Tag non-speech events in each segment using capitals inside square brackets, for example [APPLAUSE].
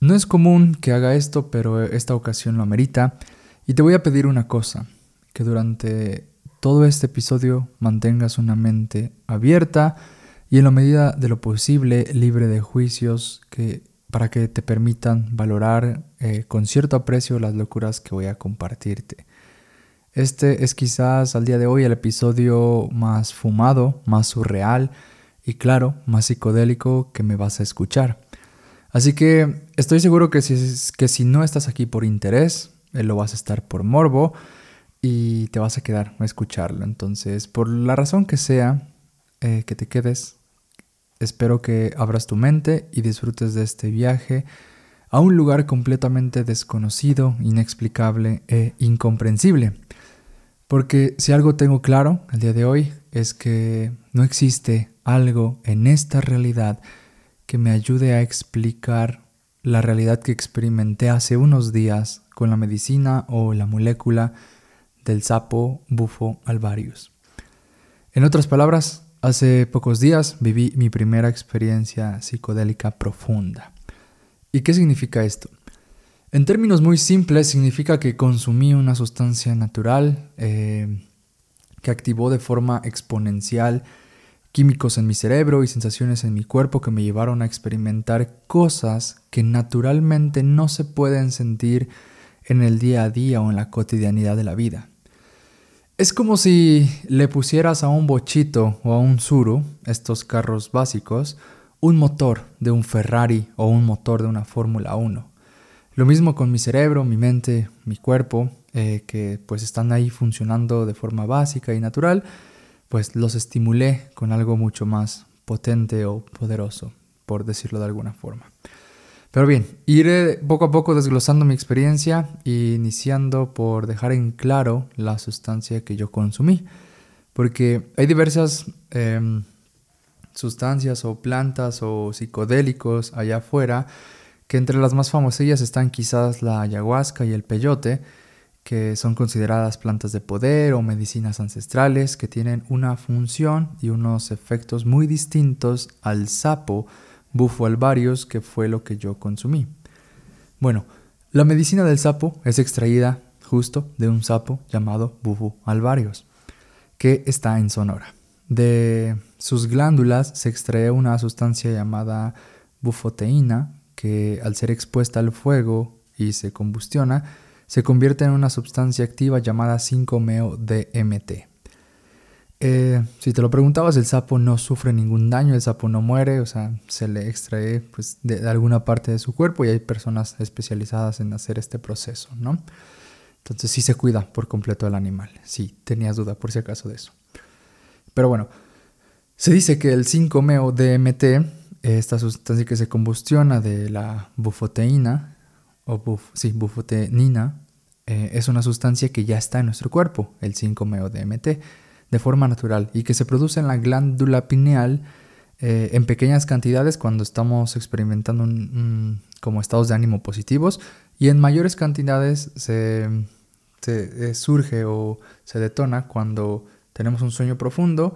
No es común que haga esto, pero esta ocasión lo amerita. Y te voy a pedir una cosa, que durante todo este episodio mantengas una mente abierta y en la medida de lo posible libre de juicios que, para que te permitan valorar eh, con cierto aprecio las locuras que voy a compartirte. Este es quizás al día de hoy el episodio más fumado, más surreal y claro, más psicodélico que me vas a escuchar. Así que estoy seguro que si, que si no estás aquí por interés, eh, lo vas a estar por morbo y te vas a quedar a escucharlo. Entonces, por la razón que sea eh, que te quedes, espero que abras tu mente y disfrutes de este viaje a un lugar completamente desconocido, inexplicable e incomprensible. Porque si algo tengo claro al día de hoy es que no existe algo en esta realidad que me ayude a explicar la realidad que experimenté hace unos días con la medicina o la molécula del sapo bufo alvarius. En otras palabras, hace pocos días viví mi primera experiencia psicodélica profunda. ¿Y qué significa esto? En términos muy simples, significa que consumí una sustancia natural eh, que activó de forma exponencial químicos en mi cerebro y sensaciones en mi cuerpo que me llevaron a experimentar cosas que naturalmente no se pueden sentir en el día a día o en la cotidianidad de la vida. Es como si le pusieras a un bochito o a un suru, estos carros básicos, un motor de un Ferrari o un motor de una Fórmula 1. Lo mismo con mi cerebro, mi mente, mi cuerpo, eh, que pues están ahí funcionando de forma básica y natural, pues los estimulé con algo mucho más potente o poderoso, por decirlo de alguna forma. Pero bien, iré poco a poco desglosando mi experiencia e iniciando por dejar en claro la sustancia que yo consumí, porque hay diversas em, sustancias o plantas o psicodélicos allá afuera que entre las más famosillas están quizás la ayahuasca y el peyote, que son consideradas plantas de poder o medicinas ancestrales que tienen una función y unos efectos muy distintos al sapo bufo alvarius que fue lo que yo consumí. Bueno, la medicina del sapo es extraída justo de un sapo llamado bufo alvarius, que está en Sonora. De sus glándulas se extrae una sustancia llamada bufoteína, que al ser expuesta al fuego y se combustiona, se convierte en una sustancia activa llamada 5-meo-DMT. Eh, si te lo preguntabas, el sapo no sufre ningún daño, el sapo no muere, o sea, se le extrae pues, de, alguna parte de su cuerpo y hay personas especializadas en hacer este proceso, ¿no? Entonces sí se cuida por completo el animal, si tenías duda por si acaso de eso. Pero bueno, se dice que el 5-meo-DMT esta sustancia que se combustiona de la bufoteína, o buf, sí, bufotenina, eh, es una sustancia que ya está en nuestro cuerpo, el 5-MeO-DMT, de forma natural y que se produce en la glándula pineal eh, en pequeñas cantidades cuando estamos experimentando como estados de ánimo positivos y en mayores cantidades se, se eh, surge o se detona cuando tenemos un sueño profundo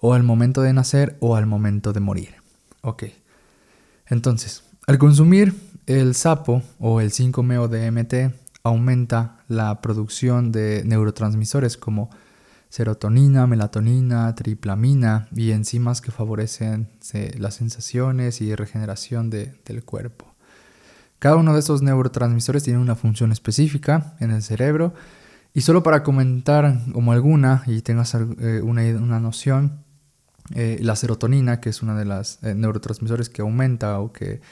o al momento de nacer o al momento de morir. Ok. Entonces, al consumir el sapo o el 5-MeO-DMT aumenta la producción de neurotransmisores como serotonina, melatonina, triplamina y enzimas que favorecen las sensaciones y regeneración del cuerpo. Cada uno de estos neurotransmisores tiene una función específica en el cerebro y solo para comentar como alguna y tengas eh, una, una noción, eh, la serotonina, que es una de las eh, neurotransmisores que aumenta o que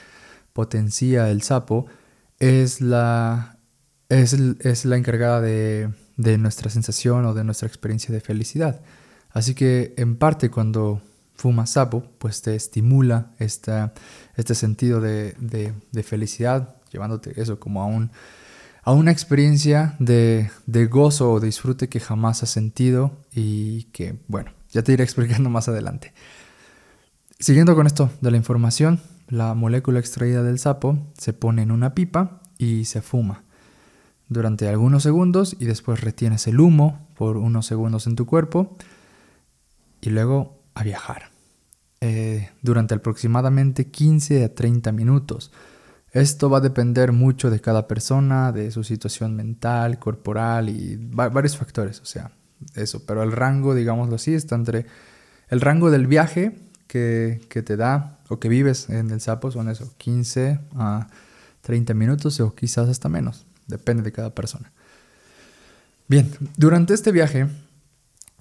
potencia el sapo, es la, es, la encargada de, nuestra sensación o de nuestra experiencia de felicidad. Así que en parte cuando fumas sapo, pues te estimula esta, este sentido de, felicidad, llevándote eso como a, un, a una experiencia de, de gozo o disfrute que jamás has sentido y que, bueno, ya te iré [LAUGHS] explicando más adelante. Siguiendo con esto de la información, la molécula extraída del sapo se pone en una pipa y se fuma durante algunos segundos y después retienes el humo por unos segundos en tu cuerpo y luego a viajar. Eh, durante aproximadamente 15 a 30 minutos. Esto va a depender mucho de cada persona, de su situación mental, corporal y varios factores, o sea, eso. Pero el rango, digámoslo así, está entre el rango del viaje que, te da o que vives en el sapo son eso, 15 a 30 minutos o quizás hasta menos, depende de cada persona. Bien, durante este viaje,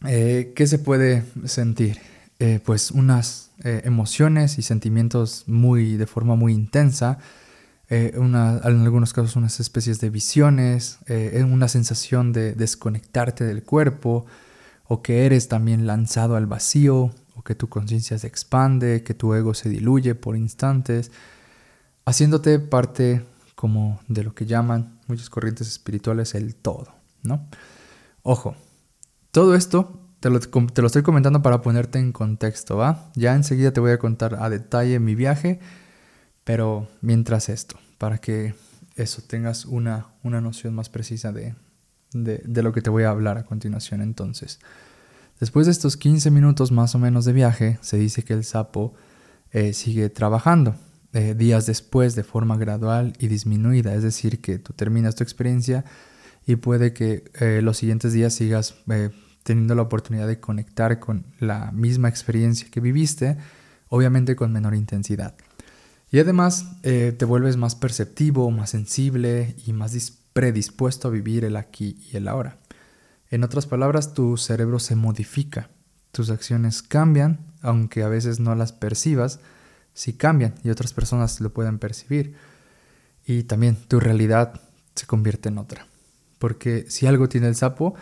eh, ¿qué se puede sentir? Eh, pues unas eh, emociones y sentimientos muy, de forma muy intensa, en algunos casos unas especies de visiones, una sensación de desconectarte del cuerpo, o que eres también lanzado al vacío, que tu conciencia se expande, que tu ego se diluye por instantes, haciéndote parte como de lo que llaman muchas corrientes espirituales el todo, ¿no? Ojo, todo esto te lo, te lo, estoy comentando para ponerte en contexto, ¿va? Ya enseguida te voy a contar a detalle mi viaje, pero mientras esto, para que eso tengas una, una noción más precisa de, de, lo que te voy a hablar a continuación entonces. Después de estos 15 minutos más o menos de viaje, se dice que el sapo eh, sigue trabajando eh, días después de forma gradual y disminuida, es decir, que tú terminas tu experiencia y puede que eh, los siguientes días sigas teniendo la oportunidad de conectar con la misma experiencia que viviste, obviamente con menor intensidad. Y además te vuelves más perceptivo, más sensible y más predispuesto a vivir el aquí y el ahora. En otras palabras, tu cerebro se modifica, tus acciones cambian, aunque a veces no las percibas, sí cambian y otras personas lo pueden percibir. Y también tu realidad se convierte en otra. Porque si algo tiene el sapo,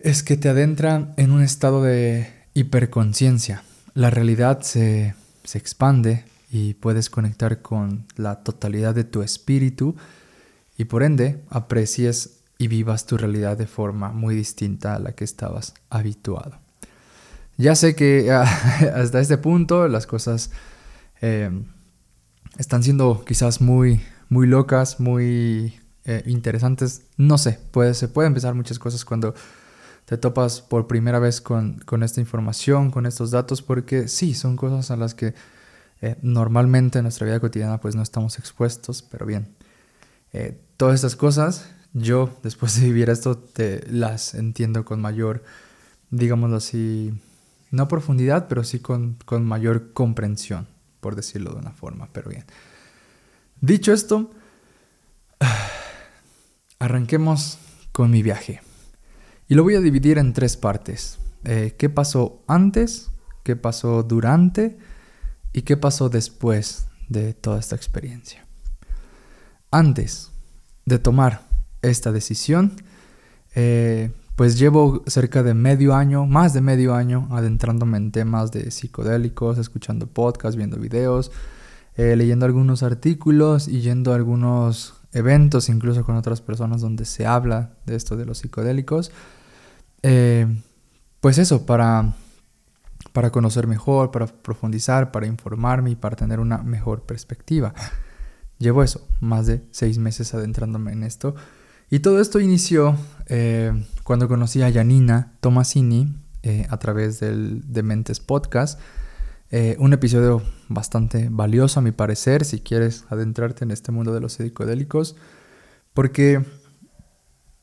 es que te adentra en un estado de hiperconciencia. La realidad se, se expande y puedes conectar con la totalidad de tu espíritu y por ende aprecies y vivas tu realidad de forma muy distinta a la que estabas habituado. Ya sé que [LAUGHS] hasta este punto las cosas eh, están siendo quizás muy, muy locas, muy eh, interesantes. No sé, se pueden empezar muchas cosas cuando te topas por primera vez con, con, esta información, con estos datos, porque sí, son cosas a las que eh, normalmente en nuestra vida cotidiana pues no estamos expuestos, pero bien. todas estas cosas yo, después de vivir esto, te las entiendo con mayor, digámoslo así, no profundidad, pero sí con, con mayor comprensión, por decirlo de una forma, pero bien. Dicho esto, [SIGHS] arranquemos con mi viaje. Y lo voy a dividir en tres partes. Eh, ¿Qué pasó antes? ¿Qué pasó durante? ¿Y qué pasó después de toda esta experiencia? Antes de tomar esta decisión. Eh, pues llevo cerca de medio año, más de medio año, adentrándome en temas de psicodélicos, escuchando podcasts, viendo videos, eh, leyendo algunos artículos y yendo a algunos eventos, incluso con otras personas donde se habla de esto de los psicodélicos. Eh, pues eso, para, para conocer mejor, para profundizar, para informarme y para tener una mejor perspectiva. Llevo eso, más de seis meses adentrándome en esto. Y todo esto inició eh, cuando conocí a Janina Tomasini eh, a través del Dementes Podcast. Eh, un episodio bastante valioso a mi parecer si quieres adentrarte en este mundo de los psicodélicos. Porque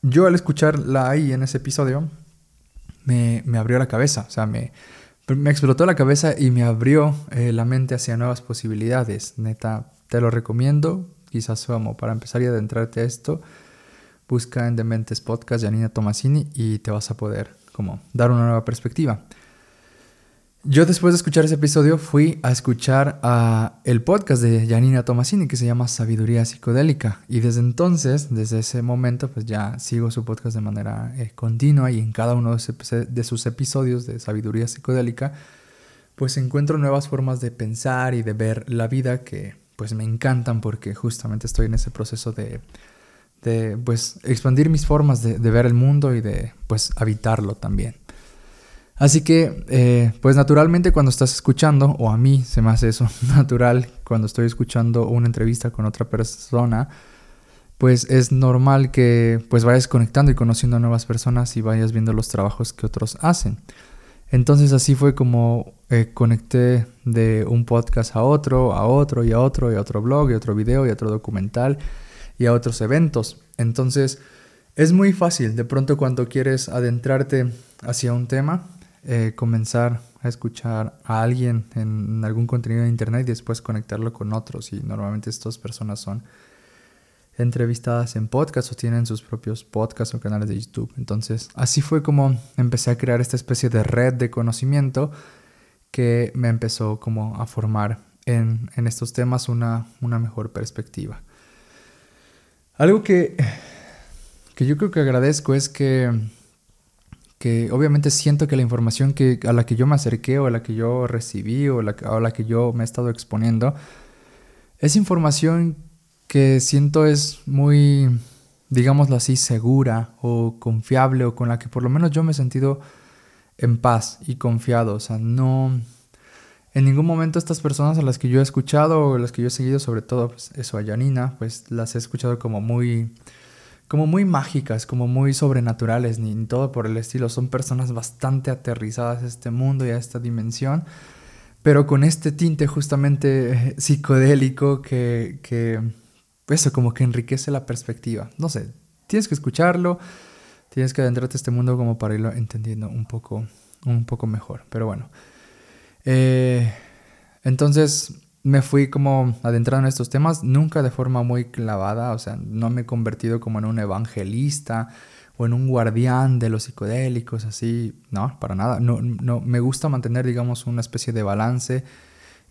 yo al escucharla ahí en ese episodio me, abrió la cabeza. O sea, me, explotó la cabeza y me abrió la mente hacia nuevas posibilidades. Neta, te lo recomiendo. Quizás como para empezar y adentrarte a esto busca en Dementes Podcast Janina Tomasini y te vas a poder como dar una nueva perspectiva. Yo después de escuchar ese episodio fui a escuchar a el podcast de Janina Tomasini que se llama Sabiduría Psicodélica y desde entonces, desde ese momento, pues ya sigo su podcast de manera eh, continua y en cada uno de, sus episodios de Sabiduría Psicodélica, pues encuentro nuevas formas de pensar y de ver la vida que pues me encantan porque justamente estoy en ese proceso de de pues expandir mis formas de, ver el mundo y de pues habitarlo también. Así que eh, pues naturalmente cuando estás escuchando, o a mí se me hace eso [LAUGHS] natural cuando estoy escuchando una entrevista con otra persona, pues es normal que pues vayas conectando y conociendo a nuevas personas y vayas viendo los trabajos que otros hacen. Entonces así fue como eh, conecté de un podcast a otro, a otro y a otro, y a otro blog, y otro video, y otro documental, y a otros eventos. Entonces es muy fácil de pronto cuando quieres adentrarte hacia un tema, eh, comenzar a escuchar a alguien en algún contenido de internet y después conectarlo con otros. Y normalmente estas personas son entrevistadas en podcast o tienen sus propios podcasts o canales de YouTube. Entonces, así fue como empecé a crear esta especie de red de conocimiento que me empezó como a formar en, estos temas una, una, mejor perspectiva. Algo que, que yo creo que agradezco es que, que obviamente siento que la información que, a la que yo me acerqué o a la que yo recibí o la, a la que yo me he estado exponiendo es información que siento es muy, digámoslo así, segura o confiable o con la que por lo menos yo me he sentido en paz y confiado. O sea, no... En ningún momento estas personas a las que yo he escuchado o las que yo he seguido, sobre todo pues, eso a Janina, pues las he escuchado como muy, como muy mágicas, como muy sobrenaturales, ni, ni todo por el estilo. Son personas bastante aterrizadas a este mundo y a esta dimensión, pero con este tinte justamente [LAUGHS] psicodélico que, que eso como que enriquece la perspectiva. No sé, tienes que escucharlo, tienes que adentrarte a este mundo como para irlo entendiendo un poco, un poco mejor. Pero bueno, eh, entonces me fui como adentrando en estos temas, nunca de forma muy clavada, o sea, no me he convertido como en un evangelista o en un guardián de los psicodélicos, así, no, para nada. No, no, me gusta mantener, digamos, una especie de balance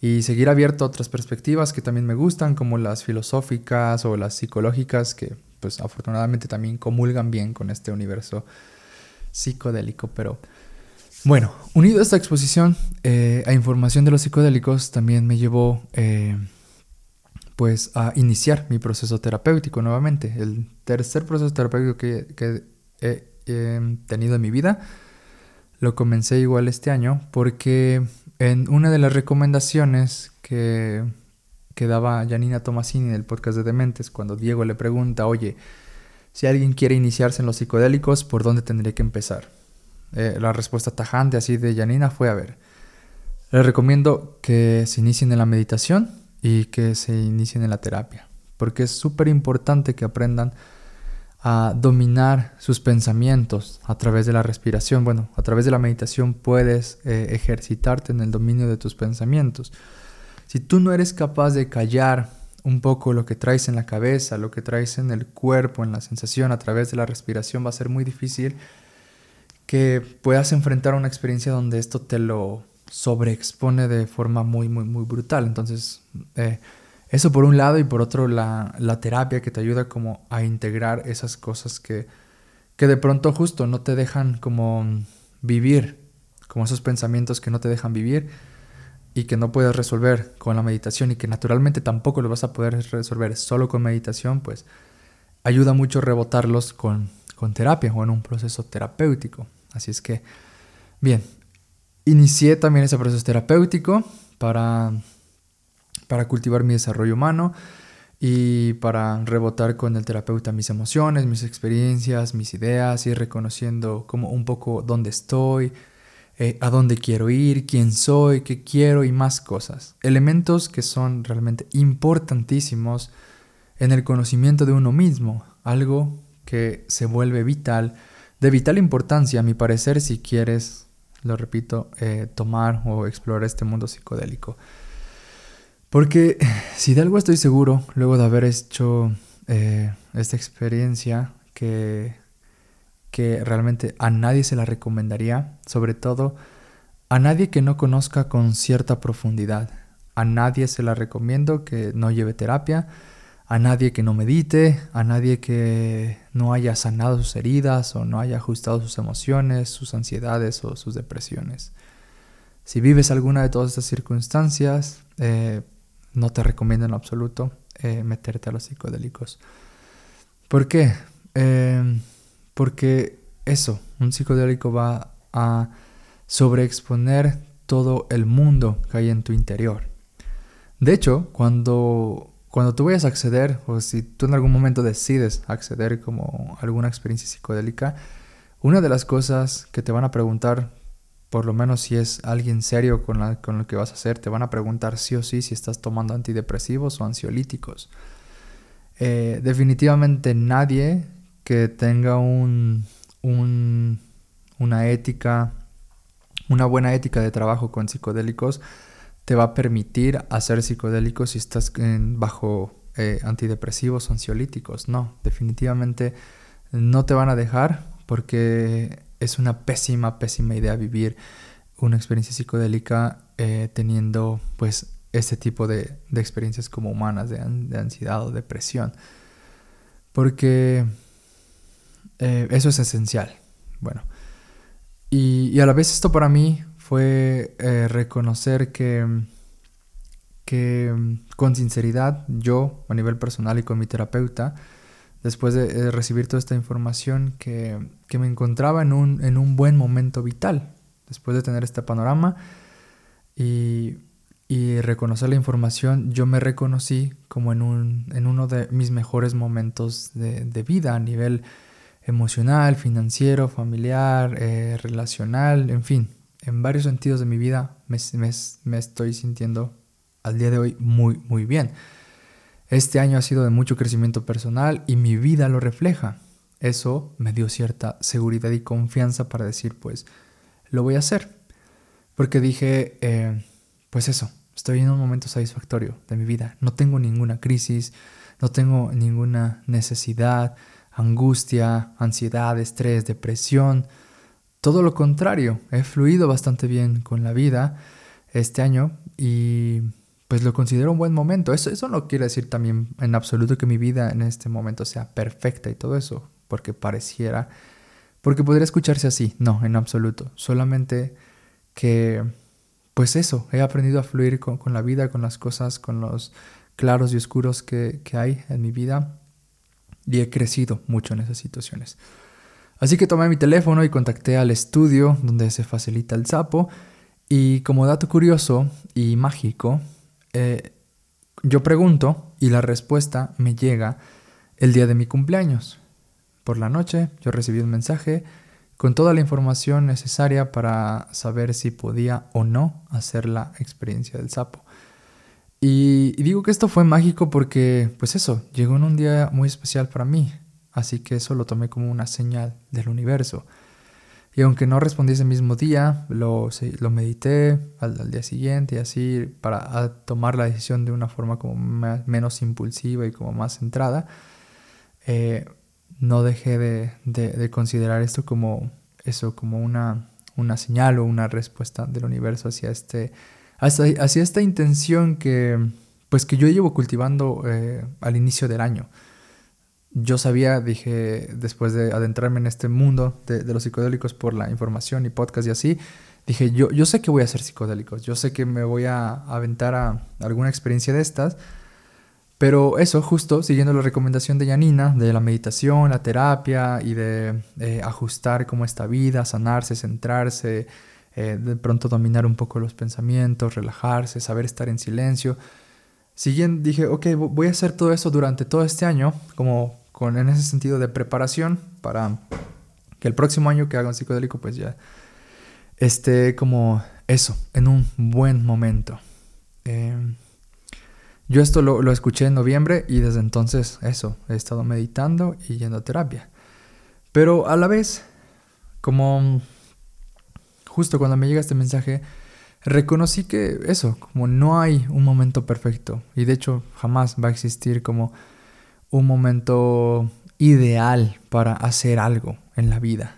y seguir abierto a otras perspectivas que también me gustan, como las filosóficas o las psicológicas, que pues afortunadamente también comulgan bien con este universo psicodélico. Pero bueno, unido a esta exposición eh, a información de los psicodélicos, también me llevó eh, pues a iniciar mi proceso terapéutico nuevamente. El tercer proceso terapéutico que, he tenido en mi vida. Lo comencé igual este año porque en una de las recomendaciones que, que daba Janina Tomasini en el podcast de Dementes, cuando Diego le pregunta, oye, si alguien quiere iniciarse en los psicodélicos, ¿por dónde tendría que empezar? Eh, la respuesta tajante así de Janina fue, a ver, les recomiendo que se inicien en la meditación y que se inicien en la terapia, porque es súper importante que aprendan a dominar sus pensamientos a través de la respiración. Bueno, a través de la meditación puedes eh, ejercitarte en el dominio de tus pensamientos. Si tú no eres capaz de callar un poco lo que traes en la cabeza, lo que traes en el cuerpo, en la sensación a través de la respiración, va a ser muy difícil que puedas enfrentar una experiencia donde esto te lo sobreexpone de forma muy, muy, muy brutal. Entonces, eh, eso por un lado y por otro la, terapia que te ayuda como a integrar esas cosas que, que de pronto justo no te dejan como vivir, como esos pensamientos que no te dejan vivir y que no puedes resolver con la meditación y que naturalmente tampoco lo vas a poder resolver solo con meditación, pues ayuda mucho rebotarlos con, con terapia o en un proceso terapéutico. Así es que, bien, inicié también ese proceso terapéutico para para cultivar mi desarrollo humano y para rebotar con el terapeuta mis emociones, mis experiencias, mis ideas, ir reconociendo como un poco dónde estoy, eh, a dónde quiero ir, quién soy, qué quiero y más cosas. Elementos que son realmente importantísimos en el conocimiento de uno mismo, algo que se vuelve vital, de vital importancia a mi parecer si quieres, lo repito, eh, tomar o explorar este mundo psicodélico. Porque si de algo estoy seguro, luego de haber hecho eh, esta experiencia que, que realmente a nadie se la recomendaría, sobre todo a nadie que no conozca con cierta profundidad. A nadie se la recomiendo que no lleve terapia, a nadie que no medite, a nadie que no haya sanado sus heridas o no haya ajustado sus emociones, sus ansiedades o sus depresiones. Si vives alguna de todas estas circunstancias, eh, no te recomiendo en absoluto eh, meterte a los psicodélicos. ¿Por qué? Eh, porque eso, un psicodélico va a sobreexponer todo el mundo que hay en tu interior. De hecho, cuando, cuando tú vayas a acceder, o si tú en algún momento decides acceder como alguna experiencia psicodélica, una de las cosas que te van a preguntar por lo menos si es alguien serio con, lo que vas a hacer, te van a preguntar sí o sí si estás tomando antidepresivos o ansiolíticos. Eh, definitivamente nadie que tenga un, una ética, una buena ética de trabajo con psicodélicos, te va a permitir hacer psicodélicos si estás bajo eh, antidepresivos o ansiolíticos. No, definitivamente no te van a dejar porque es una pésima, pésima idea vivir una experiencia psicodélica eh, teniendo pues este tipo de, experiencias como humanas de, ansiedad o depresión. Porque eh, eso es esencial. Bueno, y, a la vez esto para mí fue eh, reconocer que, que con sinceridad yo a nivel personal y con mi terapeuta, después de, recibir toda esta información, que, me encontraba en un, en un, buen momento vital, después de tener este panorama y, reconocer la información, yo me reconocí como en, un, en uno de mis mejores momentos de, vida a nivel emocional, financiero, familiar, eh, relacional, en fin, en varios sentidos de mi vida me, estoy sintiendo al día de hoy muy, muy bien. Este año ha sido de mucho crecimiento personal y mi vida lo refleja. Eso me dio cierta seguridad y confianza para decir, pues, lo voy a hacer. Porque dije, eh, pues eso, estoy en un momento satisfactorio de mi vida. No tengo ninguna crisis, no tengo ninguna necesidad, angustia, ansiedad, estrés, depresión. Todo lo contrario, he fluido bastante bien con la vida este año y pues lo considero un buen momento. Eso, eso no quiere decir también en absoluto que mi vida en este momento sea perfecta y todo eso, porque pareciera, porque podría escucharse así, no, en absoluto. Solamente que, pues eso, he aprendido a fluir con, la vida, con las cosas, con los claros y oscuros que, que hay en mi vida y he crecido mucho en esas situaciones. Así que tomé mi teléfono y contacté al estudio donde se facilita el sapo y como dato curioso y mágico, eh, yo pregunto y la respuesta me llega el día de mi cumpleaños. Por la noche yo recibí un mensaje con toda la información necesaria para saber si podía o no hacer la experiencia del sapo. Y, digo que esto fue mágico porque, pues eso, llegó en un día muy especial para mí, así que eso lo tomé como una señal del universo. Y aunque no respondí ese mismo día, lo, lo medité al, día siguiente y así para tomar la decisión de una forma como menos impulsiva y como más centrada. Eh, no dejé de, considerar esto como eso, como una, una señal o una respuesta del universo hacia este, hacia, esta intención que, pues que yo llevo cultivando eh, al inicio del año yo sabía, dije, después de adentrarme en este mundo de, los psicodélicos por la información y podcast y así, dije, yo, yo sé que voy a hacer psicodélicos, yo sé que me voy a aventar a alguna experiencia de estas, pero eso, justo siguiendo la recomendación de Janina, de la meditación, la terapia y de eh, ajustar como esta vida, sanarse, centrarse, eh, de pronto dominar un poco los pensamientos, relajarse, saber estar en silencio. Siguiendo, dije, ok, voy a hacer todo eso durante todo este año, como con, en ese sentido de preparación para que el próximo año que haga un psicodélico pues ya esté como eso, en un buen momento. Em, yo esto lo, lo, escuché en noviembre y desde entonces eso, he estado meditando y yendo a terapia. Pero a la vez, como justo cuando me llega este mensaje, reconocí que eso, como no hay un momento perfecto y de hecho jamás va a existir como un momento ideal para hacer algo en la vida.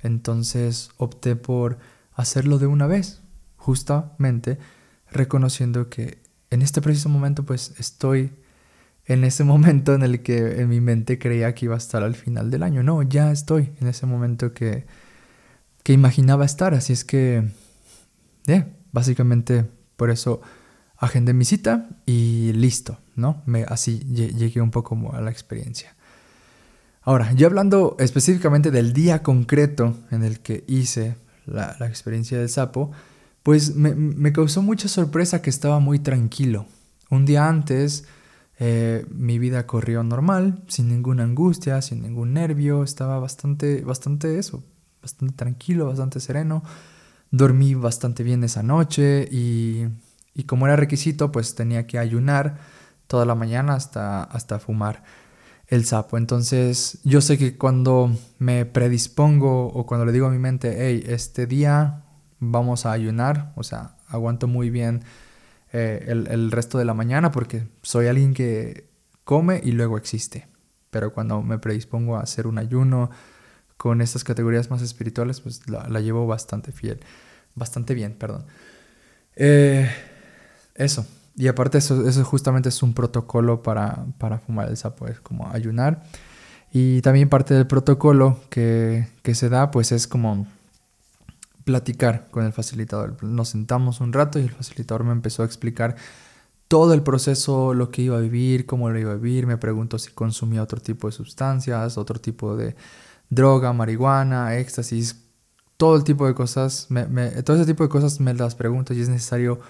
Entonces opté por hacerlo de una vez, justamente reconociendo que en este preciso momento pues estoy en ese [LAUGHS] momento en el que en mi mente creía que iba a estar al final del año. No, ya estoy en ese momento que, que imaginaba estar. Así es que, yeah, básicamente por eso agendé mi cita y listo, ¿no? Me, así llegué un poco a la experiencia. Ahora, ya hablando específicamente del día concreto en el que hice la, experiencia del sapo, pues me, causó mucha sorpresa que estaba muy tranquilo. Un día antes eh, mi vida corrió normal, sin ninguna angustia, sin ningún nervio, estaba bastante, bastante eso, bastante tranquilo, bastante sereno. dormí bastante bien esa noche y, y como era requisito, pues tenía que ayunar toda la mañana hasta, hasta fumar el sapo. Entonces yo sé que cuando me predispongo o cuando le digo a mi mente, hey, este día vamos a ayunar, o sea, aguanto muy bien eh, el, resto de la mañana porque soy alguien que come y luego existe. Pero cuando me predispongo a hacer un ayuno con estas categorías más espirituales, pues la, llevo bastante fiel, bastante bien, perdón. Eh, eso, y aparte eso, eso justamente es un protocolo para, para fumar el sapo, es como ayunar. Y también parte del protocolo que, que se da pues es como platicar con el facilitador. Nos sentamos un rato y el facilitador me empezó a explicar todo el proceso, lo que iba a vivir, cómo lo iba a vivir. Me preguntó si consumía otro tipo de sustancias, otro tipo de droga, marihuana, éxtasis, todo el tipo de cosas. Me, todo ese tipo de cosas me las pregunto y es necesario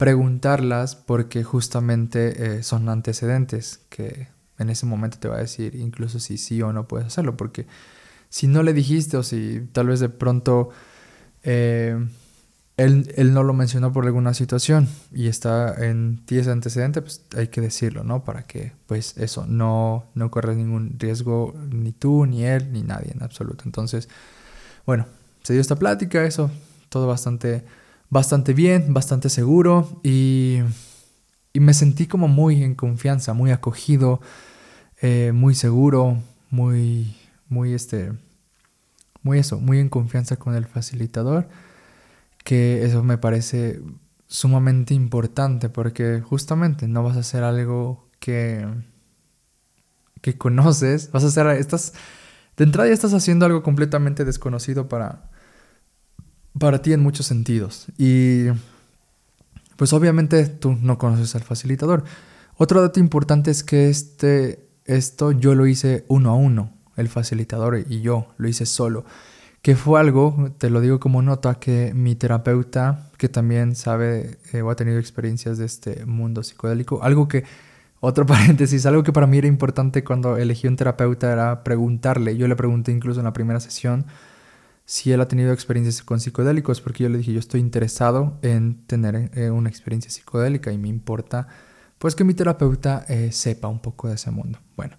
preguntarlas porque justamente eh, son antecedentes que en ese momento te va a decir incluso si sí o no puedes hacerlo porque si no le dijiste o si tal vez de pronto eh, él, él, no lo mencionó por alguna situación y está en ti ese antecedente, pues hay que decirlo, ¿no? Para que pues eso, no, no corres ningún riesgo ni tú, ni él, ni nadie en absoluto. Entonces, bueno, se dio esta plática, eso, todo bastante bastante bien, bastante seguro y, y me sentí como muy en confianza, muy acogido, eh, muy seguro, muy, muy este, muy eso, muy en confianza con el facilitador, que eso me parece sumamente importante porque justamente no vas a hacer algo que que conoces, vas a hacer estás de entrada ya estás haciendo algo completamente desconocido para para ti en muchos sentidos. Y pues obviamente tú no conoces al facilitador. Otro dato importante es que este, esto yo lo hice uno a uno, el facilitador y yo lo hice solo. Que fue algo, te lo digo como nota, que mi terapeuta, que también sabe eh, o ha tenido experiencias de este mundo psicodélico, algo que, otro [LAUGHS] paréntesis, algo que para mí era importante cuando elegí un terapeuta era preguntarle. Yo le pregunté incluso en la primera sesión, si él ha tenido experiencias con psicodélicos, porque yo le dije, yo estoy interesado en tener eh, una experiencia psicodélica y me importa pues que mi terapeuta eh, sepa un poco de ese mundo. Bueno,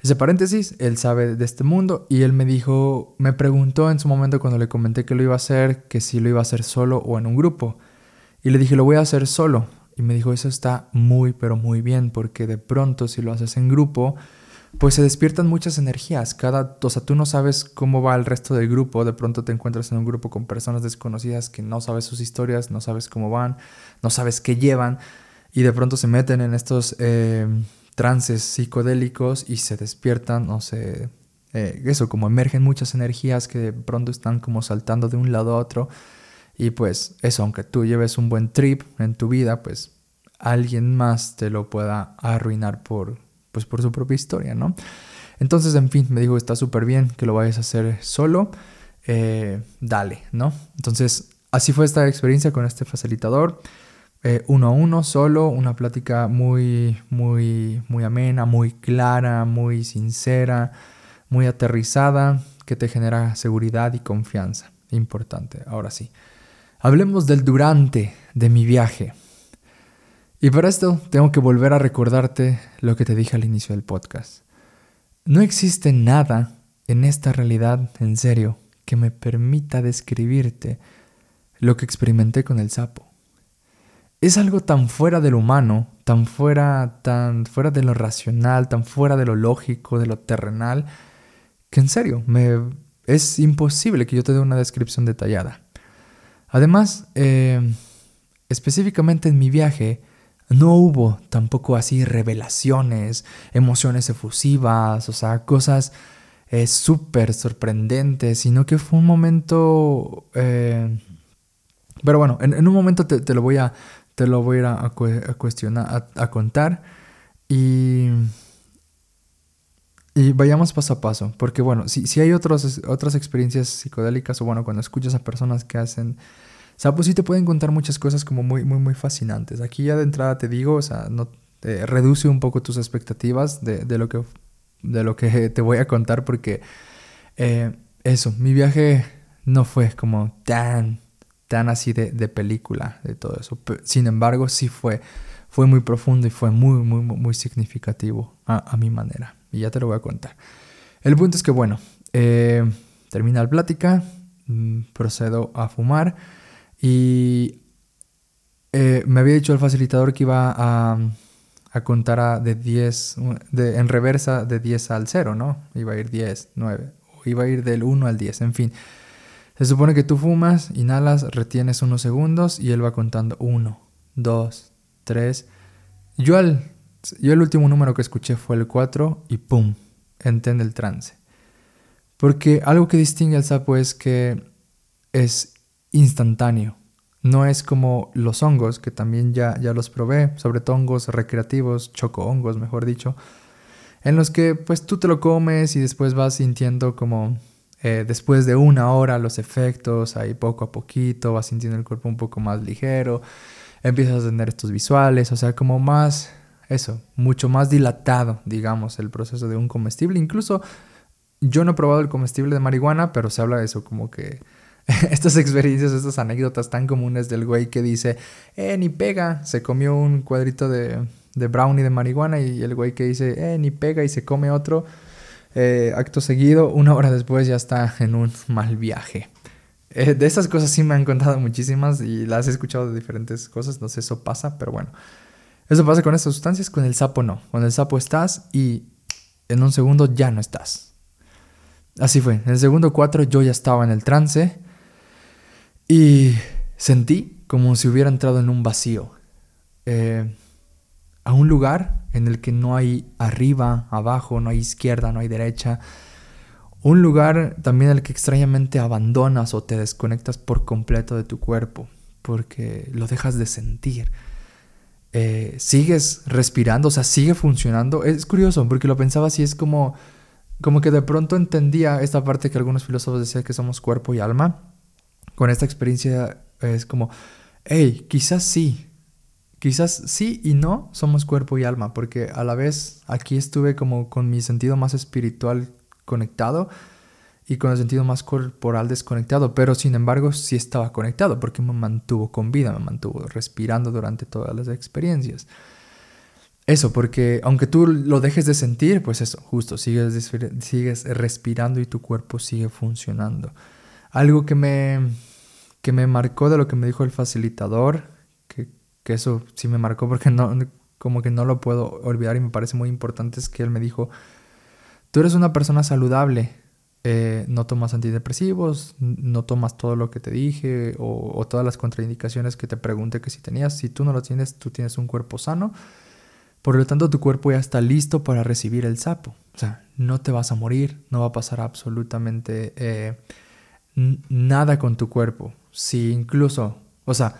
ese paréntesis, él sabe de este mundo y él me dijo, me preguntó en su momento cuando le comenté que lo iba a hacer, que si lo iba a hacer solo o en un grupo. Y le dije, lo voy a hacer solo. Y me dijo, eso está muy, pero muy bien, porque de pronto si lo haces en grupo, pues se despiertan muchas energías. Cada, o sea, tú no sabes cómo va el resto del grupo. De pronto te encuentras en un grupo con personas desconocidas que no sabes sus historias, no sabes cómo van, no sabes qué llevan. Y de pronto se meten en estos eh, trances psicodélicos y se despiertan o se... Eh, eso, como emergen muchas energías que de pronto están como saltando de un lado a otro. Y pues eso, aunque tú lleves un buen trip en tu vida, pues alguien más te lo pueda arruinar por pues por su propia historia, ¿no? Entonces, en fin, me dijo, está súper bien que lo vayas a hacer solo, eh, dale, ¿no? Entonces, así fue esta experiencia con este facilitador, eh, uno a uno, solo, una plática muy, muy, muy amena, muy clara, muy sincera, muy aterrizada, que te genera seguridad y confianza. Importante, ahora sí. Hablemos del durante de mi viaje. Y para esto tengo que volver a recordarte lo que te dije al inicio del podcast. No existe nada en esta realidad, en serio, que me permita describirte lo que experimenté con el sapo. Es algo tan fuera de lo humano, tan fuera, tan fuera de lo racional, tan fuera de lo lógico, de lo terrenal, que en serio, me, es imposible que yo te dé una descripción detallada. Además, eh, específicamente en mi viaje, no hubo tampoco así revelaciones, emociones efusivas, o sea, cosas eh, súper sorprendentes, sino que fue un momento... Eh, pero bueno, en, un momento te, lo voy a, te lo voy a, a, cuestionar, a, contar y... Y vayamos paso a paso, porque bueno, si, si hay otros, otras experiencias psicodélicas o bueno, cuando escuchas a personas que hacen o sea, pues sí te pueden contar muchas cosas como muy, muy, muy fascinantes. Aquí ya de entrada te digo, o sea, no, reduce un poco tus expectativas de, de, lo que, de lo que [LAUGHS] te voy a contar porque eh, eso, mi viaje no fue como tan tan así de, película, de todo eso. sin embargo, sí fue, fue muy profundo y fue muy, muy, muy significativo a, mi manera. Y ya te lo voy a contar. El punto es que, bueno, eh, termina la plática, mm, procedo a fumar y eh, me había dicho el facilitador que iba a, a contar de 10, de, en reversa de 10 al 0, ¿no? Iba a ir 10, 9, o iba a ir del 1 al 10, en fin. Se supone que tú fumas, inhalas, retienes unos segundos y él va contando 1, 2, 3. Yo, al, yo el último número que escuché fue el 4 y ¡pum! Entré en el trance. Porque algo que distingue al sapo es que es instantáneo. No es como los hongos, que también ya, ya los probé, sobre todo hongos recreativos, choco hongos, mejor dicho, en los que pues tú te lo comes y después vas sintiendo como eh, después de una hora los efectos, ahí poco a poquito, vas sintiendo el cuerpo un poco más ligero, empiezas a tener estos visuales, o sea, como más, eso, mucho más dilatado, digamos, el proceso de un comestible. Incluso yo no he probado el comestible de marihuana, pero se habla de eso como que [LAUGHS] estas experiencias, estas anécdotas tan comunes del güey que dice, eh, ni pega, se comió un cuadrito de, de brownie de marihuana y el güey que dice, eh, ni pega y se come otro, eh, acto seguido, una hora después ya está en un mal viaje. Eh, de esas cosas sí me han contado muchísimas y las he escuchado de diferentes cosas, no sé, eso pasa, pero bueno. Eso pasa con estas sustancias, con el sapo no. Con el sapo estás y en un segundo ya no estás. Así fue, en el segundo 4 yo ya estaba en el trance y sentí como si hubiera entrado en un vacío, eh, a un lugar en el que no hay arriba, abajo, no hay izquierda, no hay derecha. Un lugar también en el que extrañamente abandonas o te desconectas por completo de tu cuerpo, porque lo dejas de sentir. Eh, sigues respirando, o sea, sigue funcionando. Es curioso, porque lo pensaba así, es como, como que de pronto entendía esta parte que algunos filósofos decían que somos cuerpo y alma con esta experiencia es como, hey, quizás sí, quizás sí y no somos cuerpo y alma, porque a la vez aquí estuve como con mi sentido más espiritual conectado y con el sentido más corporal desconectado, pero sin embargo sí estaba conectado porque me mantuvo con vida, me mantuvo respirando durante todas las experiencias. Eso, porque aunque tú lo dejes de sentir, pues eso, justo, sigues, sigues respirando y tu cuerpo sigue funcionando. Algo que me, que me marcó de lo que me dijo el facilitador, que, que eso sí me marcó porque no, como que no lo puedo olvidar y me parece muy importante, es que él me dijo, tú eres una persona saludable, eh, no tomas antidepresivos, no tomas todo lo que te dije o, todas las contraindicaciones que te pregunté que si tenías, si tú no lo tienes, tú tienes un cuerpo sano, por lo tanto tu cuerpo ya está listo para recibir el sapo, o sea, no te vas a morir, no va a pasar absolutamente... Eh, nada con tu cuerpo. Si incluso, o sea,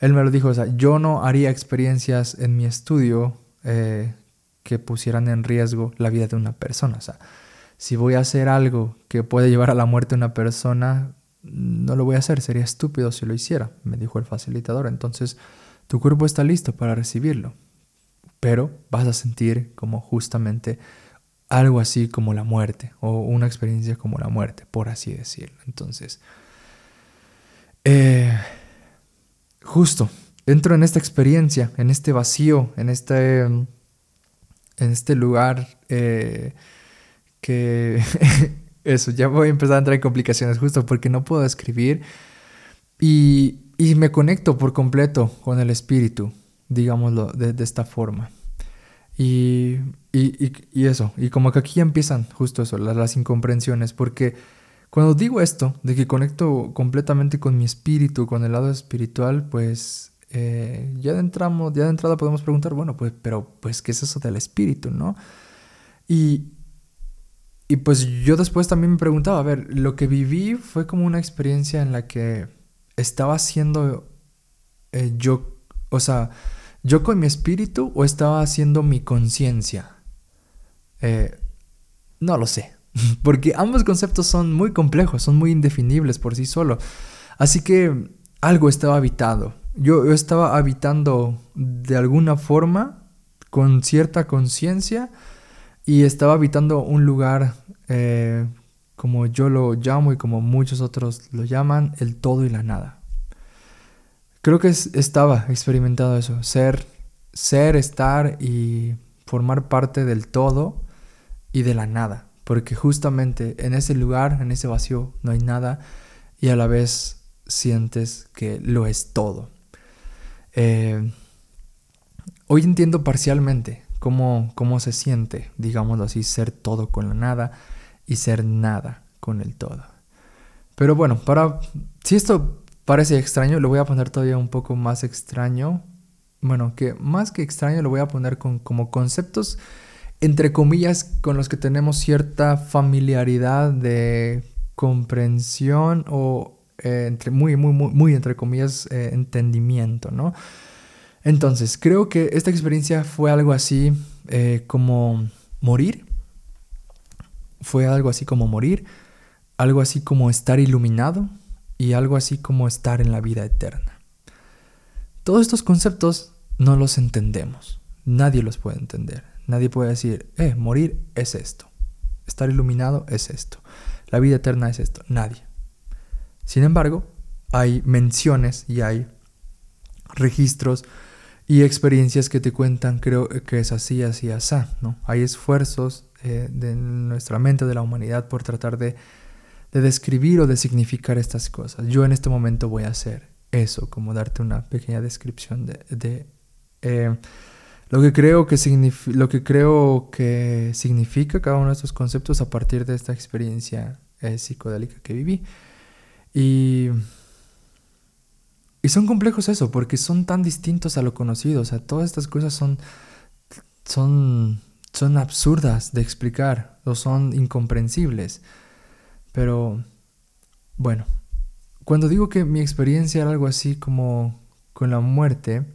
él me lo dijo, o sea, yo no haría experiencias en mi estudio eh, que pusieran en riesgo la vida de una persona. O sea, si voy a hacer algo que puede llevar a la muerte a una persona, no lo voy a hacer, sería estúpido si lo hiciera, me dijo el facilitador. Entonces, tu cuerpo está listo para recibirlo, pero vas a sentir como justamente algo así como la muerte o una experiencia como la muerte, por así decirlo. Entonces, eh, justo, entro en esta experiencia, en este vacío, en este, en este lugar eh, que... [LAUGHS] eso, ya voy a empezar a entrar en complicaciones justo porque no puedo escribir y, y me conecto por completo con el espíritu, digámoslo de, de esta forma. Y, y, y, eso, y como que aquí ya empiezan justo eso, las, las, incomprensiones, porque cuando digo esto, de que conecto completamente con mi espíritu, con el lado espiritual, pues eh, ya, de entramos, ya de entrada podemos preguntar, bueno, pues, pero pues, ¿qué es eso del espíritu, no? Y, y pues yo después también me preguntaba, a ver, lo que viví fue como una experiencia en la que estaba haciendo eh, yo, o sea, ¿Yo con mi espíritu o estaba haciendo mi conciencia? Eh, no lo sé, [LAUGHS] porque ambos conceptos son muy complejos, son muy indefinibles por sí solo. Así que algo estaba habitado. Yo, estaba habitando de alguna forma, con cierta conciencia, y estaba habitando un lugar, eh, como yo lo llamo y como muchos otros lo llaman, el todo y la nada. creo que estaba experimentado eso, ser, ser, estar y formar parte del todo y de la nada. Porque justamente en ese lugar, en ese vacío, no hay nada y a la vez sientes que lo es todo. Eh, hoy entiendo parcialmente cómo, cómo se siente, digámoslo así, ser todo con la nada y ser nada con el todo. Pero bueno, para si esto parece extraño, lo voy a poner todavía un poco más extraño. Bueno, que más que extraño lo voy a poner con, como conceptos entre comillas con los que tenemos cierta familiaridad de comprensión o eh, entre, muy, muy, muy, muy entre comillas eh, entendimiento, ¿no? Entonces, creo que esta experiencia fue algo así eh, como morir. Fue algo así como morir, algo así como estar iluminado y algo así como estar en la vida eterna. Todos estos conceptos no los entendemos, nadie los puede entender. Nadie puede decir, eh, morir es esto, estar iluminado es esto, la vida eterna es esto, nadie. Sin embargo, hay menciones y hay registros y experiencias que te cuentan, creo que es así, así, así, ¿no? Hay esfuerzos eh, de nuestra mente, de la humanidad, por tratar de, describir o de significar estas cosas. Yo en este momento voy a hacer eso, como darte una pequeña descripción de, eh, lo, que creo que lo que creo que significa cada uno de estos conceptos a partir de esta experiencia eh, psicodélica que viví. Y y son complejos eso, porque son tan distintos a lo conocido. O sea, todas estas cosas son, son, son absurdas de explicar o son incomprensibles. Pero, bueno, cuando digo que mi experiencia era algo así como con la muerte,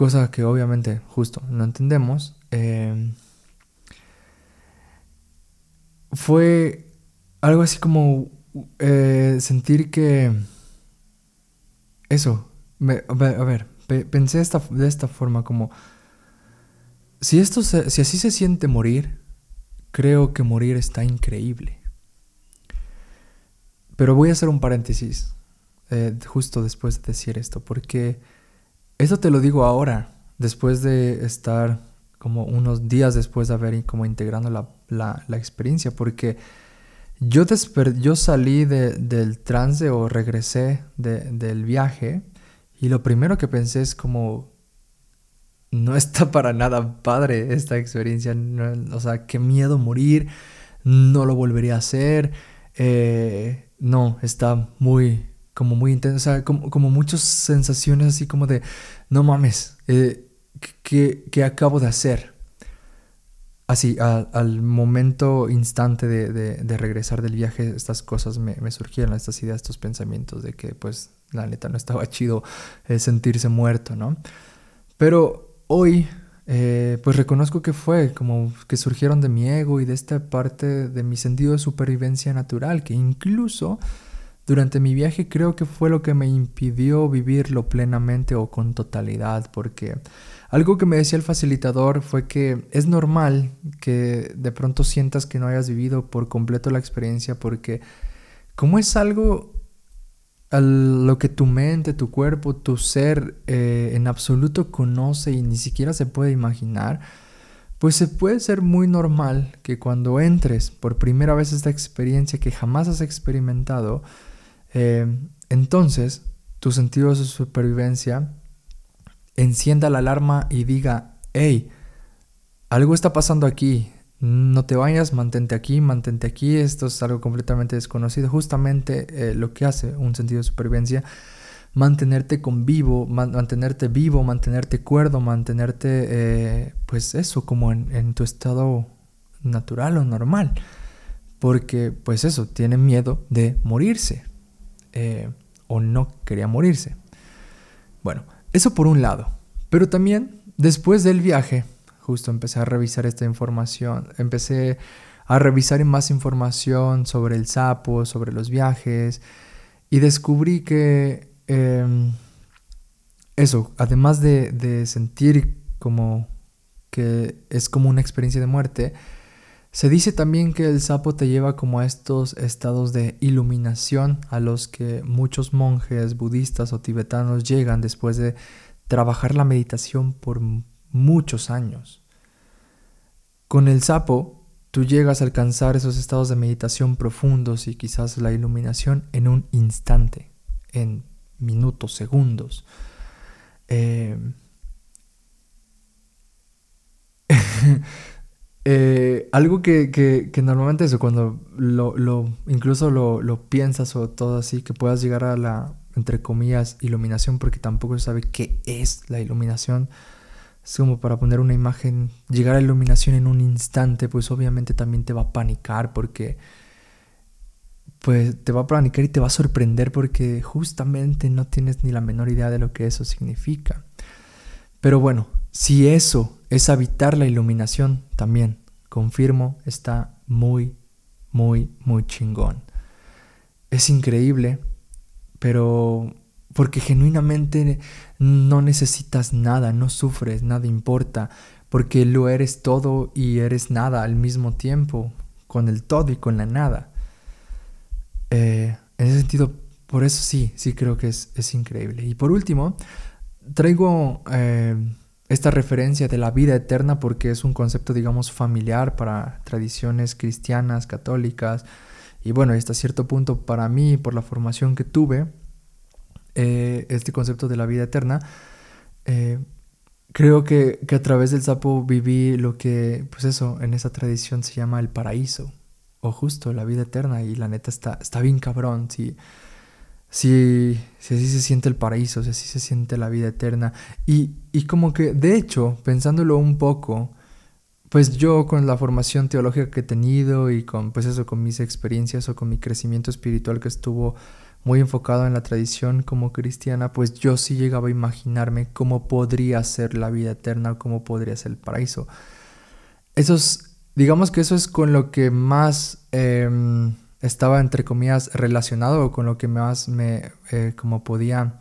cosa que obviamente justo no entendemos, eh, fue algo así como eh, sentir que eso, a ver, pensé de esta forma como, si, esto si así se siente morir, creo que morir está increíble. Pero voy a hacer un paréntesis eh, justo después de decir esto, porque esto te lo digo ahora, después de estar como unos días después de haber como integrando la, la experiencia, porque yo, yo salí del trance o regresé del viaje y lo primero que pensé es como, no está [LAUGHS] para nada padre esta experiencia, o sea, qué miedo morir, no lo volvería a hacer, eh, no, está muy, como muy sea, como, como, muchas sensaciones así como de, no mames, eh, ¿qué acabo de hacer? así, al momento instante de, regresar del viaje, estas cosas me, surgieron, estas ideas, estos pensamientos de que, pues, la neta no estaba chido eh, sentirse muerto, ¿no? Pero hoy, eh, pues reconozco que fue como que surgieron de mi ego y de esta parte de mi sentido de supervivencia natural, que incluso durante mi viaje creo que fue lo que me impidió vivirlo plenamente o con totalidad, porque algo que me decía el facilitador fue que es normal que de pronto sientas que no hayas vivido por completo la experiencia porque como es algo a lo que tu mente, tu cuerpo, tu ser eh, en absoluto conoce y ni siquiera se puede imaginar, pues se puede ser muy normal que cuando entres por primera vez esta experiencia que jamás has experimentado, eh, entonces tu sentido de supervivencia encienda la alarma y diga, hey, algo está pasando aquí, no te vayas, mantente aquí, mantente aquí, esto es algo completamente desconocido, justamente eh, lo que hace un sentido de supervivencia, mantenerte con vivo, mantenerte vivo, mantenerte cuerdo, mantenerte, eh, pues eso, como en, tu estado natural o normal, porque pues eso, tiene miedo de morirse, eh, o no quería morirse. Bueno, eso por un lado. Pero también después del viaje, justo empecé a revisar esta información, empecé a revisar más información sobre el sapo, sobre los viajes, y descubrí que em, eso, además de, sentir como que es como una experiencia de muerte, Se dice también que el sapo te lleva como a estos estados de iluminación a los que muchos monjes budistas o tibetanos llegan después de trabajar la meditación por muchos años. Con el sapo, tú llegas a alcanzar esos estados de meditación profundos y quizás la iluminación en un instante, en minutos, segundos. Eh, [LAUGHS] eh, algo que, normalmente eso, cuando lo, incluso lo, lo, piensas o todo así, que puedas llegar a la, entre comillas, iluminación, porque tampoco se sabe qué es la iluminación. Es como para poner una imagen, llegar a la iluminación en un instante, pues obviamente también te va a panicar porque pues te va a panicar y te va a sorprender porque justamente no tienes ni la menor idea de lo que eso significa. Pero bueno, si eso es habitar la iluminación, también, confirmo, está muy, muy, muy chingón. Es increíble, pero porque genuinamente no necesitas nada, no sufres, nada importa, porque lo eres todo y eres nada al mismo tiempo, con el todo y con la nada. Eh, en ese sentido, por eso sí, sí creo que es, es increíble. Y por último, traigo eh, esta referencia de la vida eterna porque es un concepto, digamos, familiar para tradiciones cristianas, católicas. Y bueno, hasta cierto punto para mí, por la formación que tuve, eh, este concepto de la vida eterna, eh, creo que, a través del sapo viví lo que, pues eso, en esa tradición se llama el paraíso, o justo la vida eterna, y la neta está, está bien cabrón, si, si, si así se siente el paraíso, si así se siente la vida eterna, y, y como que, de hecho, pensándolo un poco, pues yo con la formación teológica que he tenido y con, pues eso, con mis experiencias o con mi crecimiento espiritual que estuvo muy enfocado en la tradición como cristiana, pues yo sí llegaba a imaginarme cómo podría ser la vida eterna cómo podría ser el paraíso. Eso digamos que eso es con lo que más em, estaba, entre comillas, relacionado o con lo que más me, eh, como podía,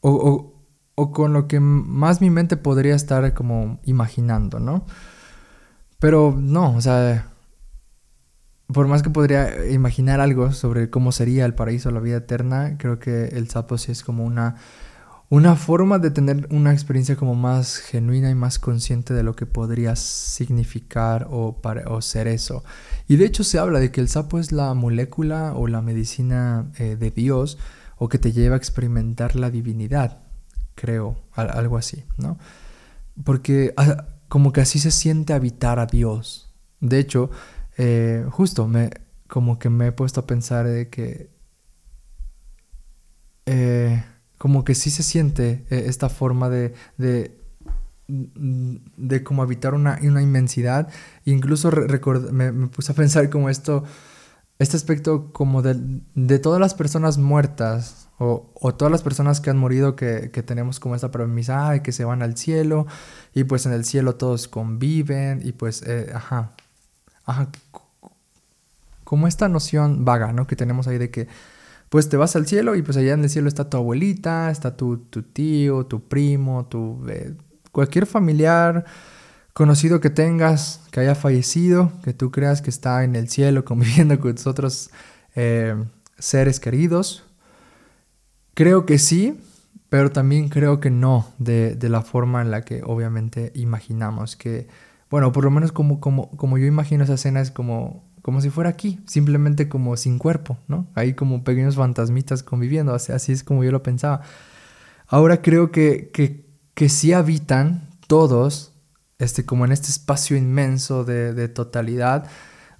o, o con lo que más mi mente podría estar como imaginando, ¿no? Pero no, o sea, por más que podría imaginar algo sobre cómo sería el paraíso o la vida eterna, creo que el sapo sí es como una, una forma de tener una experiencia como más genuina y más consciente de lo que podría significar o, o ser eso. Y de hecho se habla de que el sapo es la molécula o la medicina eh, de Dios o que te lleva a experimentar la divinidad, creo, algo así, ¿no? Porque ah, como que así se siente habitar a Dios. De hecho, eh, justo me, como que me he puesto a pensar de que eh, como que sí se siente eh, esta forma de, de, de como habitar una, una inmensidad. Incluso me, me, puse a pensar como esto, este aspecto como de, de todas las personas muertas o, o, todas las personas que han morido que, que tenemos como esta premisa de que se van al cielo y pues en el cielo todos conviven y pues, ajá, Ajá, como esta noción vaga, ¿no? Que tenemos ahí de que, pues te vas al cielo y pues allá en el cielo está tu abuelita, está tu, tío, tu primo, tu... Eh, cualquier familiar conocido que tengas, que haya fallecido, que tú creas que está en el cielo [LAUGHS] conviviendo con tus otros eh, seres queridos. Creo que sí, pero también creo que no, de, de, la forma en la que obviamente imaginamos que bueno, por lo menos como, como, como yo imagino esa escena es como, como si fuera aquí, simplemente como sin cuerpo, ¿no? Hay como pequeños fantasmitas conviviendo, así es como yo lo pensaba. Ahora creo que, que, que sí habitan todos, este, como en este espacio inmenso de, de totalidad,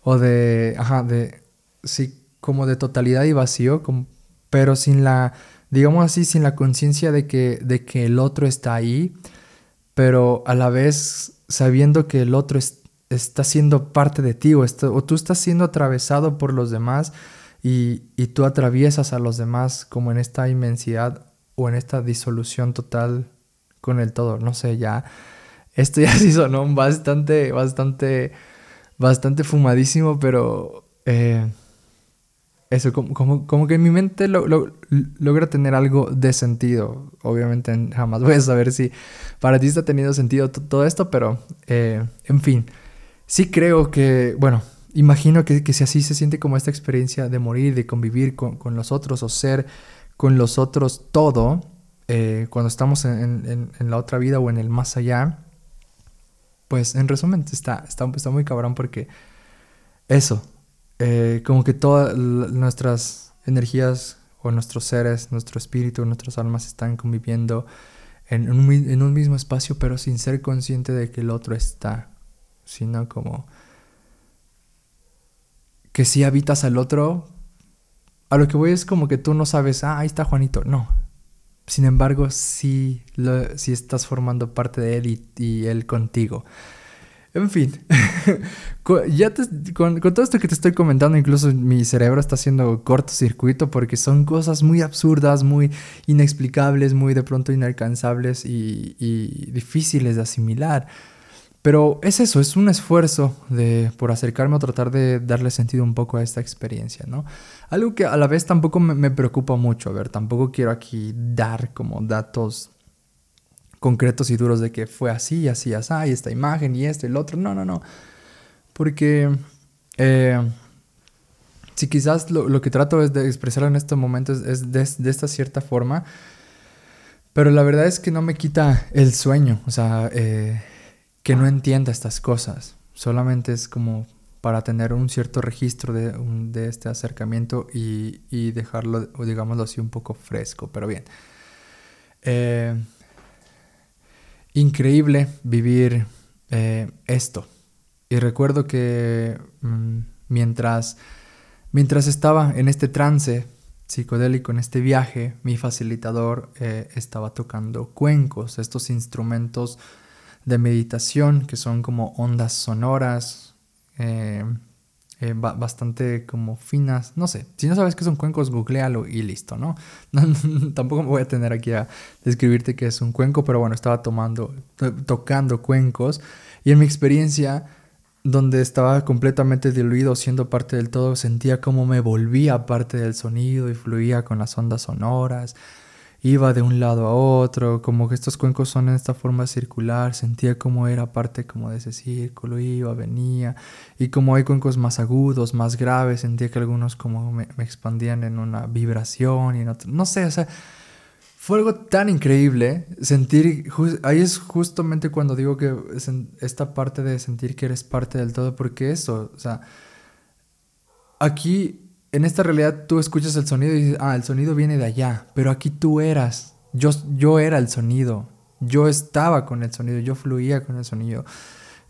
o de, ajá, de, sí, como de totalidad y vacío, como, pero sin la, digamos así, sin la conciencia de que, de que el otro está ahí, pero a la vez sabiendo que el otro está siendo parte de ti o, o, tú estás siendo atravesado por los demás y, y, tú atraviesas a los demás como en esta inmensidad o en esta disolución total con el todo. No sé, ya. Esto ya [LAUGHS] sí sonó bastante, bastante, bastante fumadísimo, pero eh, eso, como, como, que en mi mente lo, logra tener algo de sentido. Obviamente jamás voy a saber si para ti está teniendo sentido todo esto, pero eh, en fin, sí creo que, bueno, imagino que, si así se siente como esta experiencia de morir, de convivir con, los otros o ser con los otros todo, eh, cuando estamos en, la otra vida o en el más allá, pues en resumen está muy cabrón porque eso, eh, como que todas nuestras energías o nuestros seres, nuestro espíritu, nuestras almas están conviviendo en un, en un mismo espacio, pero sin ser consciente de que el otro está, sino como que si habitas al otro, a lo que voy es como que tú no sabes, ah, ahí está Juanito, no. Sin embargo, sí, estás formando parte de él y él contigo. En fin, [LAUGHS] ya con, todo esto que te estoy comentando, incluso mi cerebro está haciendo cortocircuito porque son cosas muy absurdas, muy inexplicables, muy de pronto inalcanzables y, difíciles de asimilar. Pero es eso, es un esfuerzo de, por acercarme a tratar de darle sentido un poco a esta experiencia, ¿no? Algo que a la vez tampoco me, me preocupa mucho, a ver, tampoco quiero aquí dar como datos concretos y duros de que fue así, así, así, y esta imagen y esto y otro. No, no, no. Porque eh, si quizás lo, que trato es de expresar en estos momentos es de, esta cierta forma, pero la verdad es que no me quita el sueño, o sea, eh, que no entienda estas cosas. Solamente es como para tener un cierto registro de, de este acercamiento y, y, dejarlo, digámoslo así, un poco fresco, pero bien. Eh, increíble vivir eh, esto. Y recuerdo que mm, mientras, mientras estaba en este trance psicodélico, en este viaje, mi facilitador eh, estaba tocando cuencos, estos instrumentos de meditación que son como ondas sonoras. Eh, eh, bastante como finas. No sé, si no sabes qué son cuencos, googlealo y listo, [LAUGHS] ¿no? Tampoco me voy a tener aquí a describirte qué es un cuenco, pero bueno, estaba tomando, tocando cuencos y en mi experiencia donde estaba completamente diluido siendo parte del todo, sentía como me volvía parte del sonido y fluía con las ondas sonoras iba de un lado a otro, como que estos cuencos son en esta forma circular, sentía como era parte como de ese círculo, iba, venía, y como hay cuencos más agudos, más graves, sentía que algunos como me, expandían en una vibración y no sé, o sea, fue algo tan increíble sentir, ahí es justamente cuando digo que esta parte de sentir que eres parte del todo, porque eso, o sea, aquí en esta realidad tú escuchas el sonido y dices, ah, el sonido viene de allá, pero aquí tú eras, yo, yo era el sonido, yo estaba con el sonido, yo fluía con el sonido,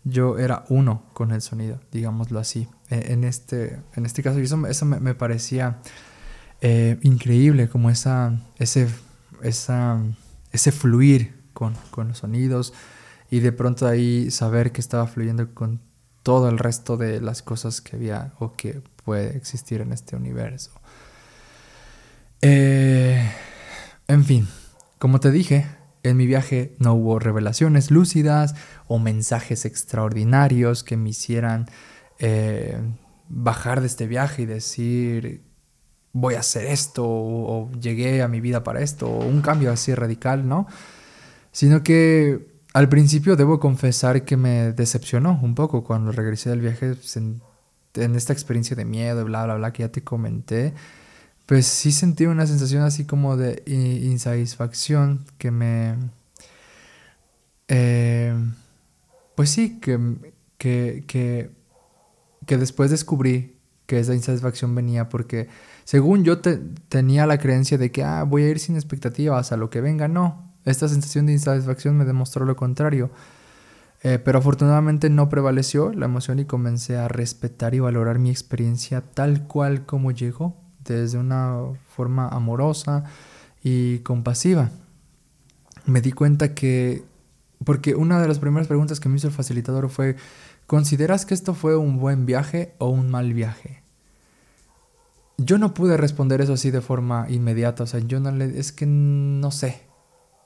yo era uno con el sonido, digámoslo así. E, en, este, en este caso, eso, eso me, parecía eh, increíble, como esa, ese, ese fluir con, con los sonidos y de pronto ahí saber que estaba fluyendo con todo el resto de las cosas que había o que puede existir en este universo. Eh, en fin, como te dije, en mi viaje no hubo revelaciones lúcidas o mensajes extraordinarios que me hicieran eh, bajar de este viaje y decir voy a hacer esto o, o, llegué a mi vida para esto o un cambio así radical, ¿no? Sino que al principio debo confesar que me decepcionó un poco cuando regresé del viaje en, esta experiencia de miedo, bla, bla, bla, que ya te comenté. Pues sí sentí una sensación así como de insatisfacción que me... Eh, pues sí, que, que, que, que, después descubrí que esa insatisfacción venía porque según yo tenía la creencia de que ah, voy a ir sin expectativas a lo que venga, no, esta sensación de insatisfacción me demostró lo contrario. Eh, pero afortunadamente no prevaleció la emoción y comencé a respetar y valorar mi experiencia tal cual como llegó, desde una forma amorosa y compasiva. Me di cuenta que, porque una de las primeras preguntas que me hizo el facilitador fue, ¿consideras que esto fue un buen viaje o un mal viaje? Yo no pude responder eso así de forma inmediata, o sea, yo no le, es que no sé,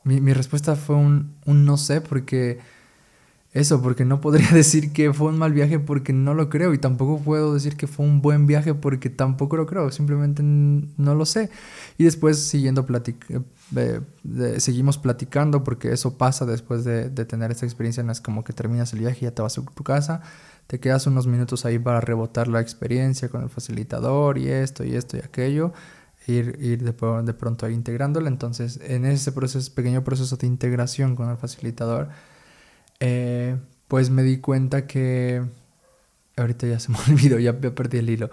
mi, respuesta fue un, no sé porque... Eso, porque no podría [LAUGHS] decir que fue un mal viaje porque no lo creo y tampoco puedo decir que fue un buen viaje porque tampoco lo creo, simplemente no lo sé. Y después siguiendo eh, seguimos platicando porque eso pasa después de, tener esta experiencia, no es como que terminas el viaje y ya te vas a tu casa, te quedas unos minutos ahí para rebotar la experiencia con el facilitador y esto y esto y aquello, ir, ir de, de pronto ahí integrándolo. Entonces, en ese proceso, pequeño proceso de integración con el facilitador, eh, pues me di cuenta que... Ahorita ya se me [LAUGHS] olvidó, ya perdí el hilo.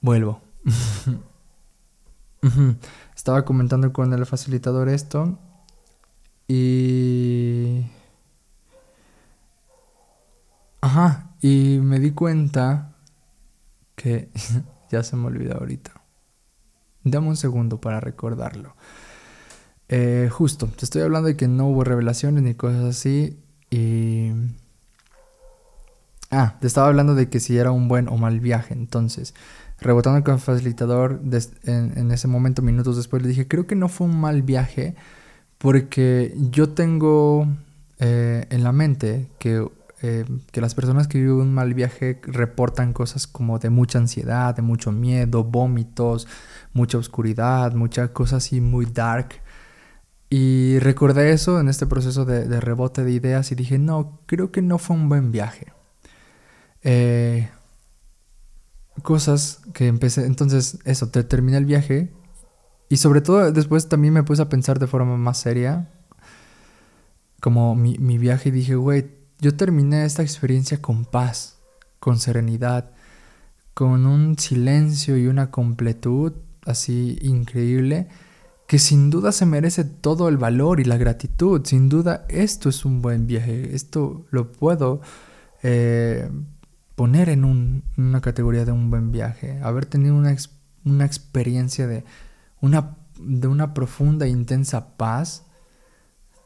Vuelvo. [LAUGHS] Estaba comentando con el facilitador esto y... Ajá, y me di cuenta que [LAUGHS] ya se me olvidó ahorita. Dame un segundo para recordarlo. Eh, justo, te estoy hablando de que no hubo revelaciones ni cosas así y... Ah, te estaba hablando de que si era un buen o mal viaje. Entonces, rebotando con el facilitador, en, ese momento, minutos después, le dije, creo que no fue un mal viaje porque yo tengo eh, en la mente que, eh, que, las personas que viven un mal viaje reportan cosas como de mucha ansiedad, de mucho miedo, vómitos, mucha oscuridad, mucha cosa así muy dark. Y recordé eso en este proceso de, rebote de ideas y dije, no, creo que no fue un buen viaje. Eh, cosas que empecé, entonces eso, te, terminé el viaje y sobre todo después también me puse a pensar de forma más seria, como mi, viaje y dije, güey, yo terminé esta experiencia con paz, con serenidad, con un silencio y una completud así increíble que sin duda se merece todo el valor y la gratitud. Sin duda esto es un buen viaje, esto lo puedo eh, poner en una categoría de un buen viaje. Haber tenido una, una experiencia de una, de una profunda e intensa paz,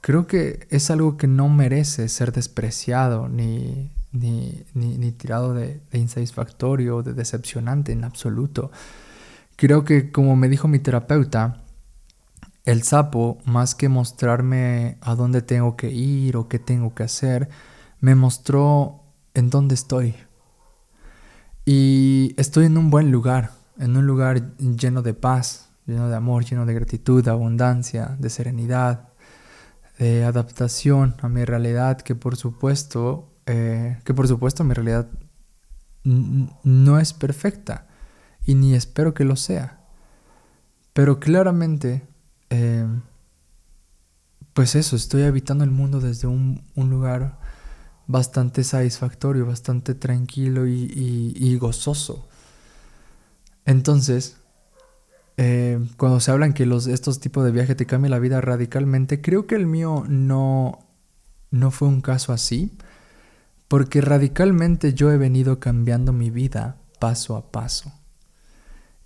creo que es algo que no merece ser despreciado ni, ni, ni, tirado de, de, insatisfactorio o de decepcionante en absoluto. Creo que como me dijo mi terapeuta, el sapo, más que mostrarme a dónde tengo que ir o qué tengo que hacer, me mostró en dónde estoy. Y estoy en un buen lugar, en un lugar lleno de paz, lleno de amor, lleno de gratitud, de abundancia, de serenidad, de adaptación a mi realidad, que por supuesto, eh, que por supuesto mi realidad no es perfecta y ni espero que lo sea. Pero claramente, eh, pues eso, estoy habitando el mundo desde un, lugar bastante satisfactorio, bastante tranquilo y gozoso. Entonces, eh, cuando se hablan que los, estos tipos de viajes te cambian la vida radicalmente, creo que el mío no, no fue un caso así, porque radicalmente yo he venido cambiando mi vida paso a paso.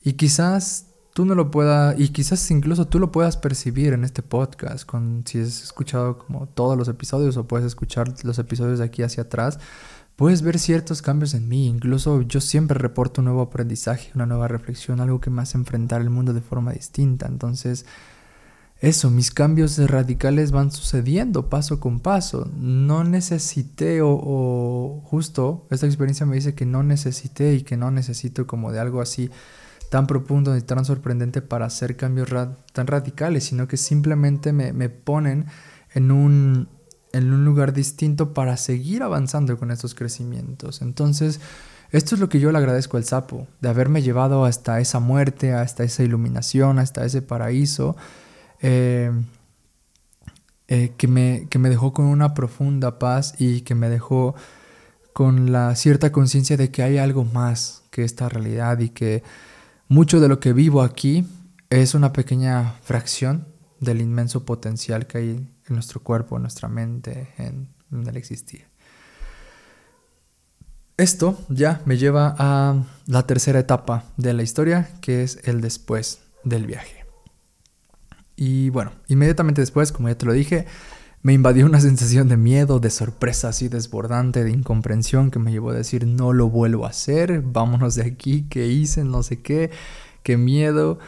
Y quizás tú no lo puedas, y quizás incluso tú lo puedas percibir en este podcast, con, si has escuchado como todos los episodios o puedes escuchar los episodios de aquí hacia atrás, puedes ver ciertos cambios en mí. Incluso yo siempre reporto un nuevo aprendizaje, una nueva reflexión, algo que me hace enfrentar el mundo de forma distinta. Entonces, eso, mis cambios radicales van sucediendo paso con paso. No necesité o, justo esta experiencia me dice que no necesité y que no necesito como de algo así tan profundo y tan sorprendente para hacer cambios tan radicales, sino que simplemente me, me ponen en un, en un lugar distinto para seguir avanzando con estos crecimientos. Entonces, esto es lo que yo le agradezco al sapo, de haberme llevado hasta esa muerte, hasta esa iluminación, hasta ese paraíso, eh, eh, que, me, que me dejó con una profunda paz y que me dejó con la cierta conciencia de que hay algo más que esta realidad y que mucho de lo que vivo aquí es una pequeña fracción del inmenso potencial que hay en nuestro cuerpo, en nuestra mente, en, el existir. Esto ya me lleva a la tercera etapa de la historia, que es el después del viaje. Y bueno, inmediatamente después, como ya te lo dije, me invadió una sensación de miedo, de sorpresa así desbordante, de incomprensión que me llevó a decir no lo vuelvo a hacer, vámonos de aquí, ¿qué hice? No sé qué, qué miedo.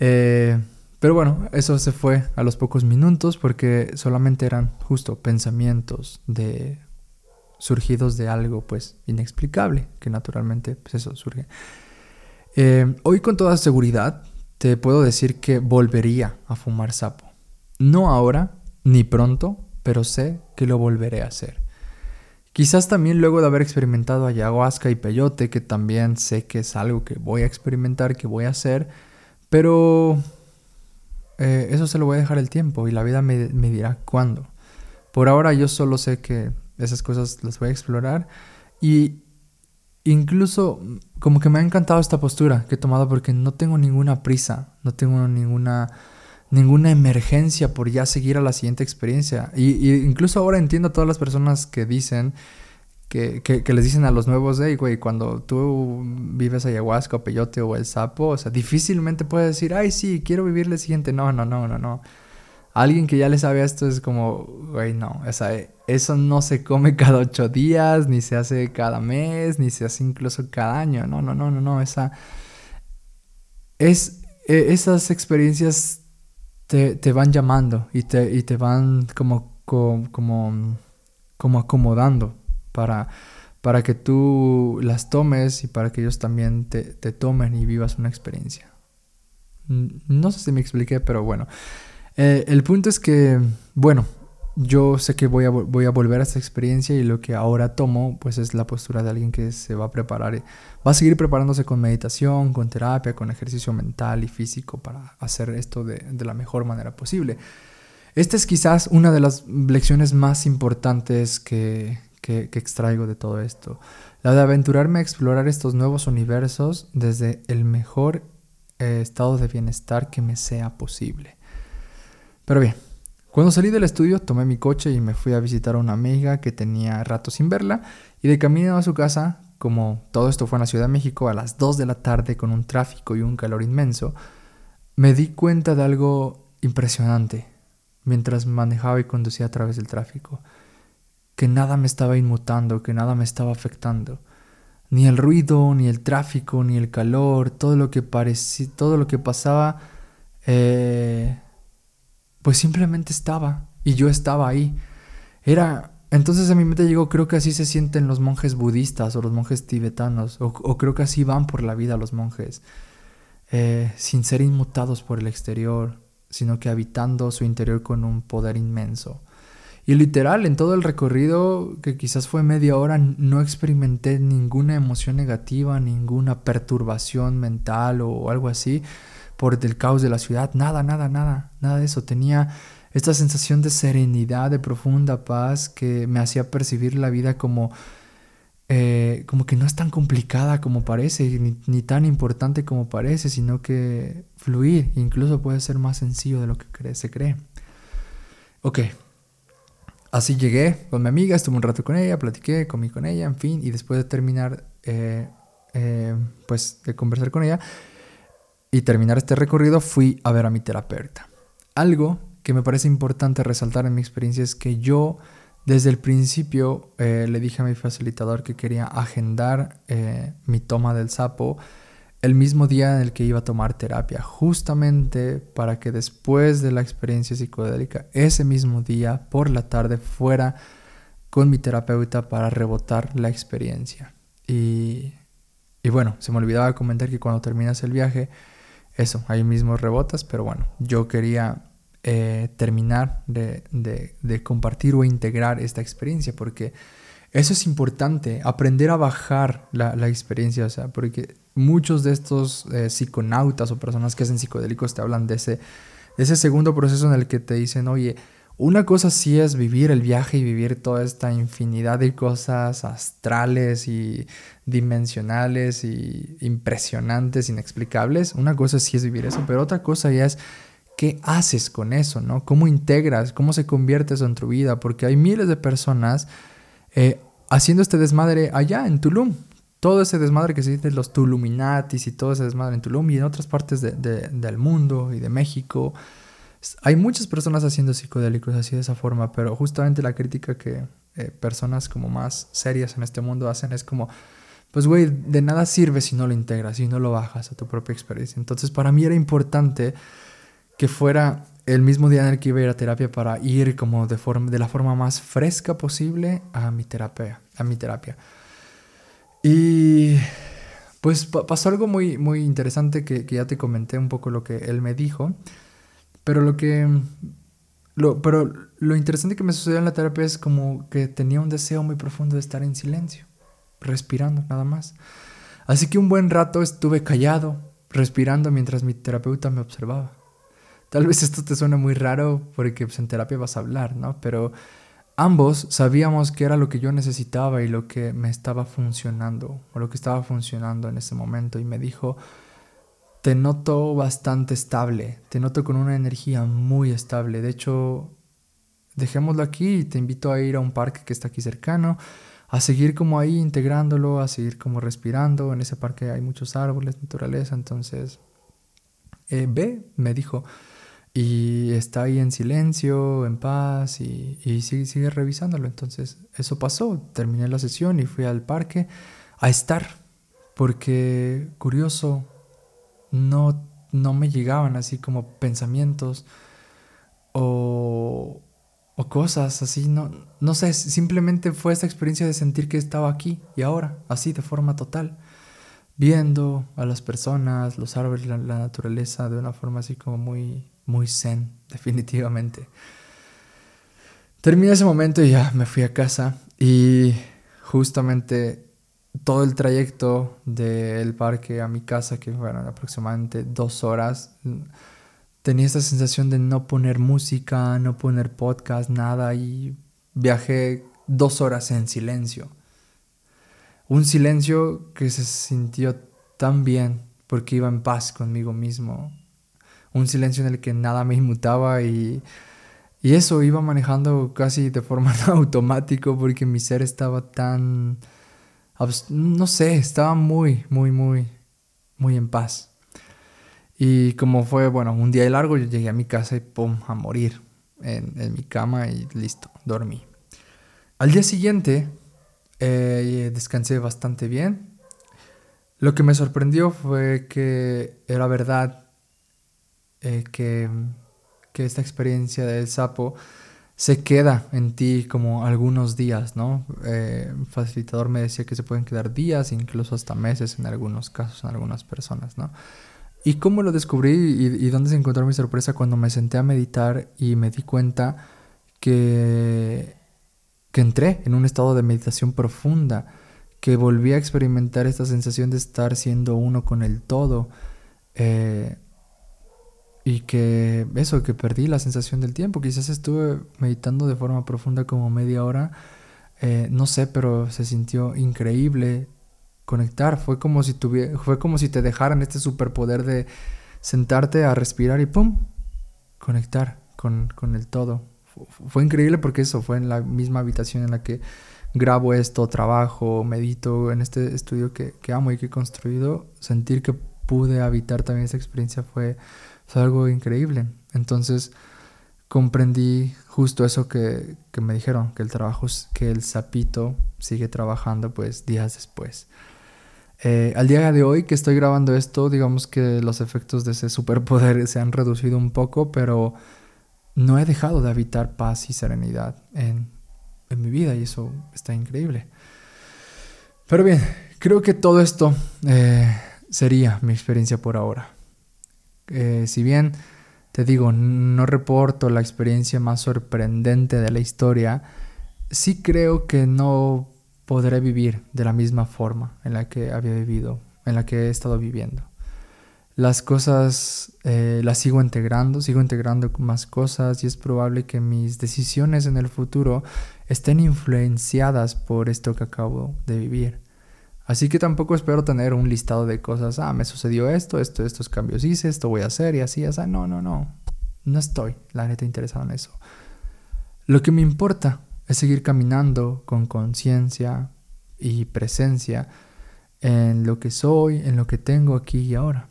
Eh, pero bueno, eso se fue a los pocos minutos porque solamente eran justo pensamientos de surgidos de algo pues inexplicable, que naturalmente pues eso surge. Eh, hoy con toda seguridad te puedo decir que volvería a fumar sapo. No ahora, ni pronto, pero sé que lo volveré a hacer. Quizás también luego de haber experimentado ayahuasca y peyote, que también sé que es algo que voy a experimentar, que voy a hacer, pero eh, eso se lo voy a dejar el tiempo y la vida me, me dirá cuándo. Por ahora yo solo sé que esas cosas las voy a explorar y incluso como que me ha encantado esta postura que he tomado porque no tengo ninguna prisa, no tengo ninguna ninguna emergencia por ya seguir a la siguiente experiencia. Y, incluso ahora entiendo a todas las personas que dicen, que, que, les dicen a los nuevos, hey, güey, cuando tú vives ayahuasca o peyote o el sapo, o sea, difícilmente puedes decir, ay, sí, quiero vivir el siguiente. No, no, no, no, no. Alguien que ya le sabe esto es como, güey, no, o sea, eso no se come cada ocho días, ni se hace cada mes, ni se hace incluso cada año. No, no, no, no, no, esa... Es, e, esas experiencias te, van llamando y te, y te van como, como, como, acomodando para, para que tú las tomes y para que ellos también te, te tomen y vivas una experiencia. No sé si me expliqué, pero bueno. Eh, el punto es que, bueno, yo sé que voy a, volver a esta experiencia y lo que ahora tomo pues es la postura de alguien que se va a preparar, va a seguir preparándose con meditación, con terapia, con ejercicio mental y físico para hacer esto de, la mejor manera posible. Esta es quizás una de las lecciones más importantes que, que, extraigo de todo esto, la de aventurarme a explorar estos nuevos universos desde el mejor eh, estado de bienestar que me sea posible. Pero bien, cuando salí del estudio, tomé mi coche y me fui a visitar a una amiga que tenía rato sin verla. Y de camino a su casa, como todo esto fue en la Ciudad de México, a las 2 de la tarde con un tráfico y un calor inmenso, me di cuenta de algo impresionante mientras manejaba y conducía a través del tráfico. Que nada me estaba inmutando, que nada me estaba afectando. Ni el ruido, ni el tráfico, ni el calor, todo lo que parecía, todo lo que pasaba. Eh, pues simplemente estaba y yo estaba ahí. Era, entonces a mi mente llegó, creo que así se sienten los monjes budistas o los monjes tibetanos, o, creo que así van por la vida los monjes, eh, sin ser inmutados por el exterior, sino que habitando su interior con un poder inmenso. Y literal, en todo el recorrido, que quizás fue media hora, no experimenté ninguna emoción negativa, ninguna perturbación mental o algo así por el caos de la ciudad, nada, nada, nada, nada de eso. Tenía esta sensación de serenidad, de profunda paz que me hacía percibir la vida como, eh, como que no es tan complicada como parece, ni, tan importante como parece, sino que fluir incluso puede ser más sencillo de lo que se cree. Ok, así llegué con mi amiga, estuve un rato con ella, platiqué, comí con ella, en fin, y después de terminar, eh, eh, pues de conversar con ella, y terminar este recorrido fui a ver a mi terapeuta. Algo que me parece importante resaltar en mi experiencia es que yo desde el principio eh, le dije a mi facilitador que quería agendar eh, mi toma del sapo el mismo día en el que iba a tomar terapia, justamente para que después de la experiencia psicodélica, ese mismo día por la tarde fuera con mi terapeuta para rebotar la experiencia. Y, y bueno, se me olvidaba comentar que cuando terminas el viaje, eso, ahí mismo rebotas, pero bueno, yo quería eh, terminar de, compartir o integrar esta experiencia porque eso es importante, aprender a bajar la, experiencia, o sea, porque muchos de estos eh, psiconautas o personas que hacen psicodélicos te hablan de ese, de ese segundo proceso en el que te dicen, oye, una cosa sí es vivir el viaje y vivir toda esta infinidad de cosas astrales y dimensionales y impresionantes, inexplicables. Una cosa sí es vivir eso, pero otra cosa ya es qué haces con eso, ¿no? ¿Cómo integras? ¿Cómo se convierte eso en tu vida? Porque hay miles de personas eh, haciendo este desmadre allá en Tulum. Todo ese desmadre que se dice los Tuluminatis y todo ese desmadre en Tulum y en otras partes del mundo y de México. Hay muchas personas haciendo psicodélicos así de esa forma, pero justamente la crítica que eh, personas como más serias en este mundo hacen es como, pues güey, de nada sirve si no lo integras, si no lo bajas a tu propia experiencia. Entonces para mí era importante que fuera el mismo día en el que iba a ir a terapia para ir como de, forma, de la forma más fresca posible a mi terapia. A mi terapia. Y pues pasó algo muy, muy interesante que, que ya te comenté un poco lo que él me dijo. Pero lo que, lo, pero lo interesante que me sucedió en la terapia es como que tenía un deseo muy profundo de estar en silencio, respirando nada más. Así que un buen rato estuve callado, respirando mientras mi terapeuta me observaba. Tal vez esto te suena muy raro porque pues, en terapia vas a hablar, ¿no? Pero ambos sabíamos que era lo que yo necesitaba y lo que me estaba funcionando, o lo que estaba funcionando en ese momento. Y me dijo, te noto bastante estable, te noto con una energía muy estable. De hecho, dejémoslo aquí y te invito a ir a un parque que está aquí cercano, a seguir como ahí integrándolo, a seguir como respirando. En ese parque hay muchos árboles, naturaleza, entonces eh, ve, me dijo, y está ahí en silencio, en paz y, y sigue, sigue revisándolo. Entonces eso pasó, terminé la sesión y fui al parque a estar, porque curioso, no, no me llegaban así como pensamientos o, o cosas así, no, no sé, simplemente fue esta experiencia de sentir que estaba aquí y ahora, así de forma total, viendo a las personas, los árboles, la, naturaleza de una forma así como muy, muy zen, [LAUGHS] definitivamente. Terminé ese momento y ya me fui a casa y justamente todo el trayecto del parque a mi casa, que fueron aproximadamente dos horas, tenía esta sensación de no poner música, no poner podcast, nada, y viajé dos horas en silencio. Un silencio que se sintió tan bien porque iba en paz conmigo mismo. Un silencio en el que nada me inmutaba y, y eso iba manejando casi de forma [LAUGHS] automática porque mi ser estaba tan no sé, estaba muy, muy, muy, muy en paz. Y como fue, bueno, un día largo, yo llegué a mi casa y pum, a morir en, mi cama y listo, dormí. Al día siguiente eh, descansé bastante bien. Lo que me sorprendió fue que era verdad eh, que, que esta experiencia del sapo se queda en ti como algunos días, ¿no? Eh, facilitador me decía que se pueden quedar días, incluso hasta meses en algunos casos, en algunas personas, ¿no? ¿Y cómo lo descubrí y, dónde se encontró mi sorpresa cuando me senté a meditar y me di cuenta que, que entré en un estado de meditación profunda, que volví a experimentar esta sensación de estar siendo uno con el todo? Eh, y que eso, que perdí la sensación del tiempo. Quizás estuve meditando de forma profunda como media hora, eh, no sé, pero se sintió increíble conectar. Fue como si fue como si te dejaran este superpoder de sentarte a respirar y pum, conectar con, con el todo. Fue increíble porque eso fue en la misma habitación en la que grabo esto, trabajo, medito en este estudio que, que amo y que he construido. Sentir que pude habitar también esa experiencia fue es algo increíble. Entonces comprendí justo eso que, me dijeron, que el trabajo, que el sapito sigue trabajando pues días después. Eh, al día de hoy que estoy grabando esto, digamos que los efectos de ese superpoder [LAUGHS] se han reducido un poco, pero no he dejado de habitar paz y serenidad en, mi vida y eso está increíble. Pero bien, creo que todo esto eh, sería mi experiencia por ahora. Eh, si bien te digo, no reporto la experiencia más sorprendente de la historia, sí creo que no podré vivir de la misma forma en la que había vivido, en la que he estado viviendo. Las cosas eh, las sigo integrando, sigo integrando más cosas y es probable que mis decisiones en el futuro estén influenciadas por esto que acabo de vivir. Así que tampoco espero tener un listado de cosas, ah, me sucedió esto, esto, estos cambios hice, esto voy a hacer y así, así. No, no, no. No estoy, la neta, interesado en eso. Lo que me importa es seguir caminando con conciencia y presencia en lo que soy, en lo que tengo aquí y ahora.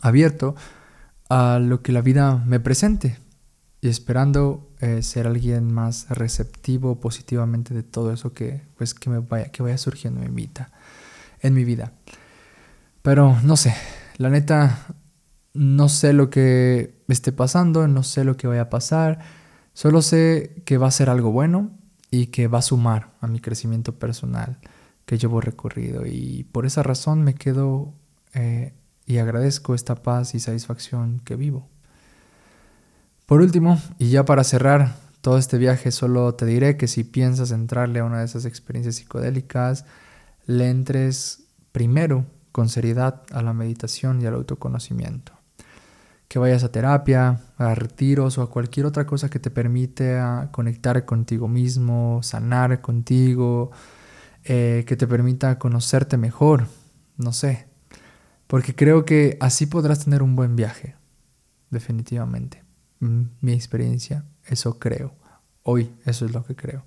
Abierto a lo que la vida me presente y esperando eh, ser alguien más receptivo positivamente de todo eso que, pues, que, me vaya, que vaya surgiendo en mi, vida, en mi vida. Pero no sé, la neta, no sé lo que esté pasando, no sé lo que vaya a pasar, solo sé que va a ser algo bueno y que va a sumar a mi crecimiento personal que llevo recorrido y por esa razón me quedo eh, y agradezco esta paz y satisfacción que vivo. Por último, y ya para cerrar todo este viaje, solo te diré que si piensas entrarle a una de esas experiencias psicodélicas, le entres primero con seriedad a la meditación y al autoconocimiento. Que vayas a terapia, a retiros o a cualquier otra cosa que te permite conectar contigo mismo, sanar contigo, eh, que te permita conocerte mejor, no sé. Porque creo que así podrás tener un buen viaje, definitivamente. Mm, mi experiencia, eso creo. Hoy eso es lo que creo.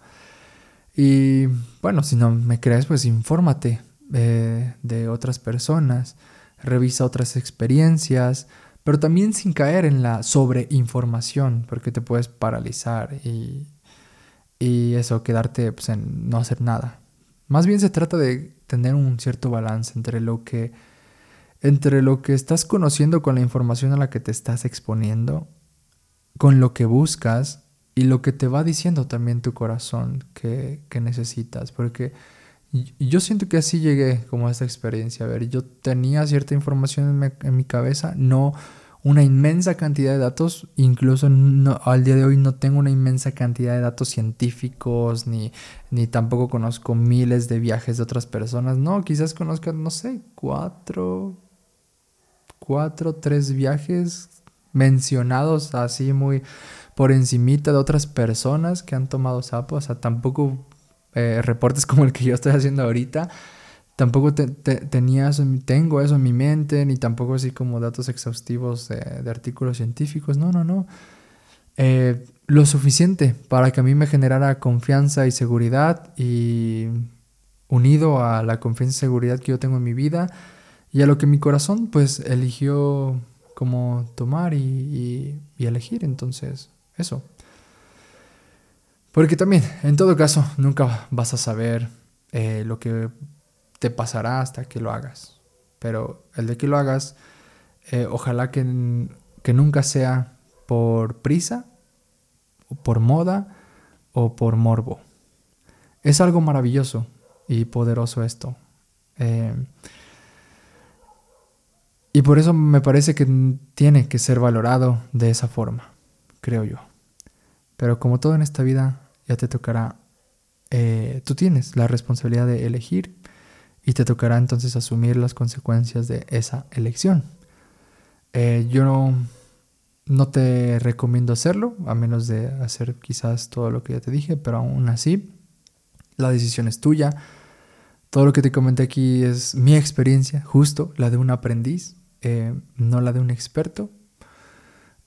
Y bueno, si no me crees, pues infórmate eh, de otras personas, revisa otras experiencias, pero también sin caer en la sobreinformación, porque te puedes paralizar y, y eso, quedarte pues, en no hacer nada. Más bien se trata de tener un cierto balance entre lo que entre lo que estás conociendo con la información a la que te estás exponiendo, con lo que buscas y lo que te va diciendo también tu corazón que, necesitas. Porque yo siento que así llegué como a esta experiencia. A ver, yo tenía cierta información en en mi cabeza, no una inmensa cantidad de datos, incluso al día de hoy no tengo una inmensa cantidad de datos científicos, ni, ni tampoco conozco miles de viajes de otras personas, no, quizás conozca, no sé, cuatro, cuatro, tres viajes mencionados así muy por encimita de otras personas que han tomado sapo, o sea, tampoco eh, reportes [LAUGHS] como el que yo estoy haciendo ahorita, tampoco tenía eso, tengo eso en mi mente, ni tampoco así como datos exhaustivos de, artículos científicos, no, no, no. Eh, lo suficiente para que a mí me generara confianza y seguridad y unido a la confianza y seguridad que yo tengo en mi vida y a lo que mi corazón pues eligió como tomar y, elegir, entonces eso. Porque también, en todo caso, nunca vas a saber eh, lo que te pasará hasta que lo hagas. Pero el de que lo hagas, eh, ojalá que, que nunca sea por prisa, o por moda o por morbo. Es algo maravilloso y poderoso esto. Eh, y por eso me parece que tiene que ser valorado de esa forma, creo yo. Pero como todo en esta vida, ya te tocará, eh, tú tienes la responsabilidad de elegir y te tocará entonces asumir las consecuencias de esa elección. Eh, yo no, no, te recomiendo hacerlo, a menos de hacer quizás todo lo que ya te dije, pero aún así, la decisión es tuya. Todo lo que te comenté aquí es mi experiencia, justo la de un aprendiz, eh, no la de un experto.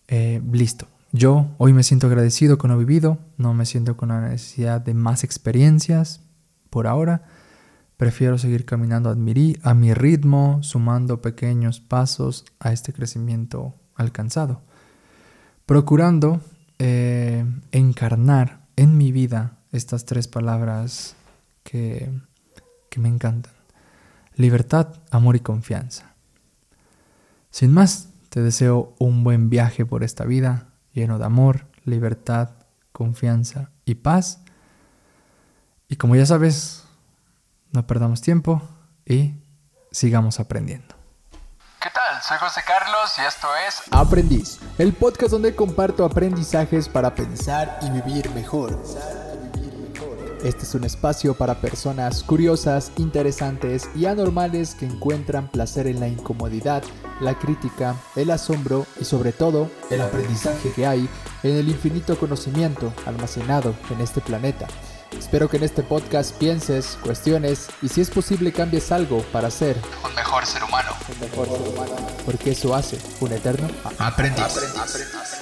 Eh, listo. Yo hoy me siento agradecido con lo vivido, no me siento con la necesidad de más experiencias por ahora. Prefiero seguir caminando a mi ritmo, sumando pequeños pasos a este crecimiento alcanzado, procurando eh, encarnar en mi vida estas tres palabras que, que me encantan. Libertad, amor y confianza. Sin más, te deseo un buen viaje por esta vida, lleno de amor, libertad, confianza y paz. Y como ya sabes, no perdamos tiempo y sigamos aprendiendo. ¿Qué tal? Soy José Carlos y esto es Aprendiz, el podcast donde comparto aprendizajes para pensar y vivir mejor. Este es un espacio para personas curiosas, interesantes y anormales que encuentran placer en la incomodidad, la crítica, el asombro y sobre todo el aprendizaje que hay en el infinito conocimiento almacenado en este planeta. Espero que en este podcast pienses, cuestiones y si es posible cambies algo para ser un mejor ser humano. Porque eso hace un eterno aprendiz. aprendiz.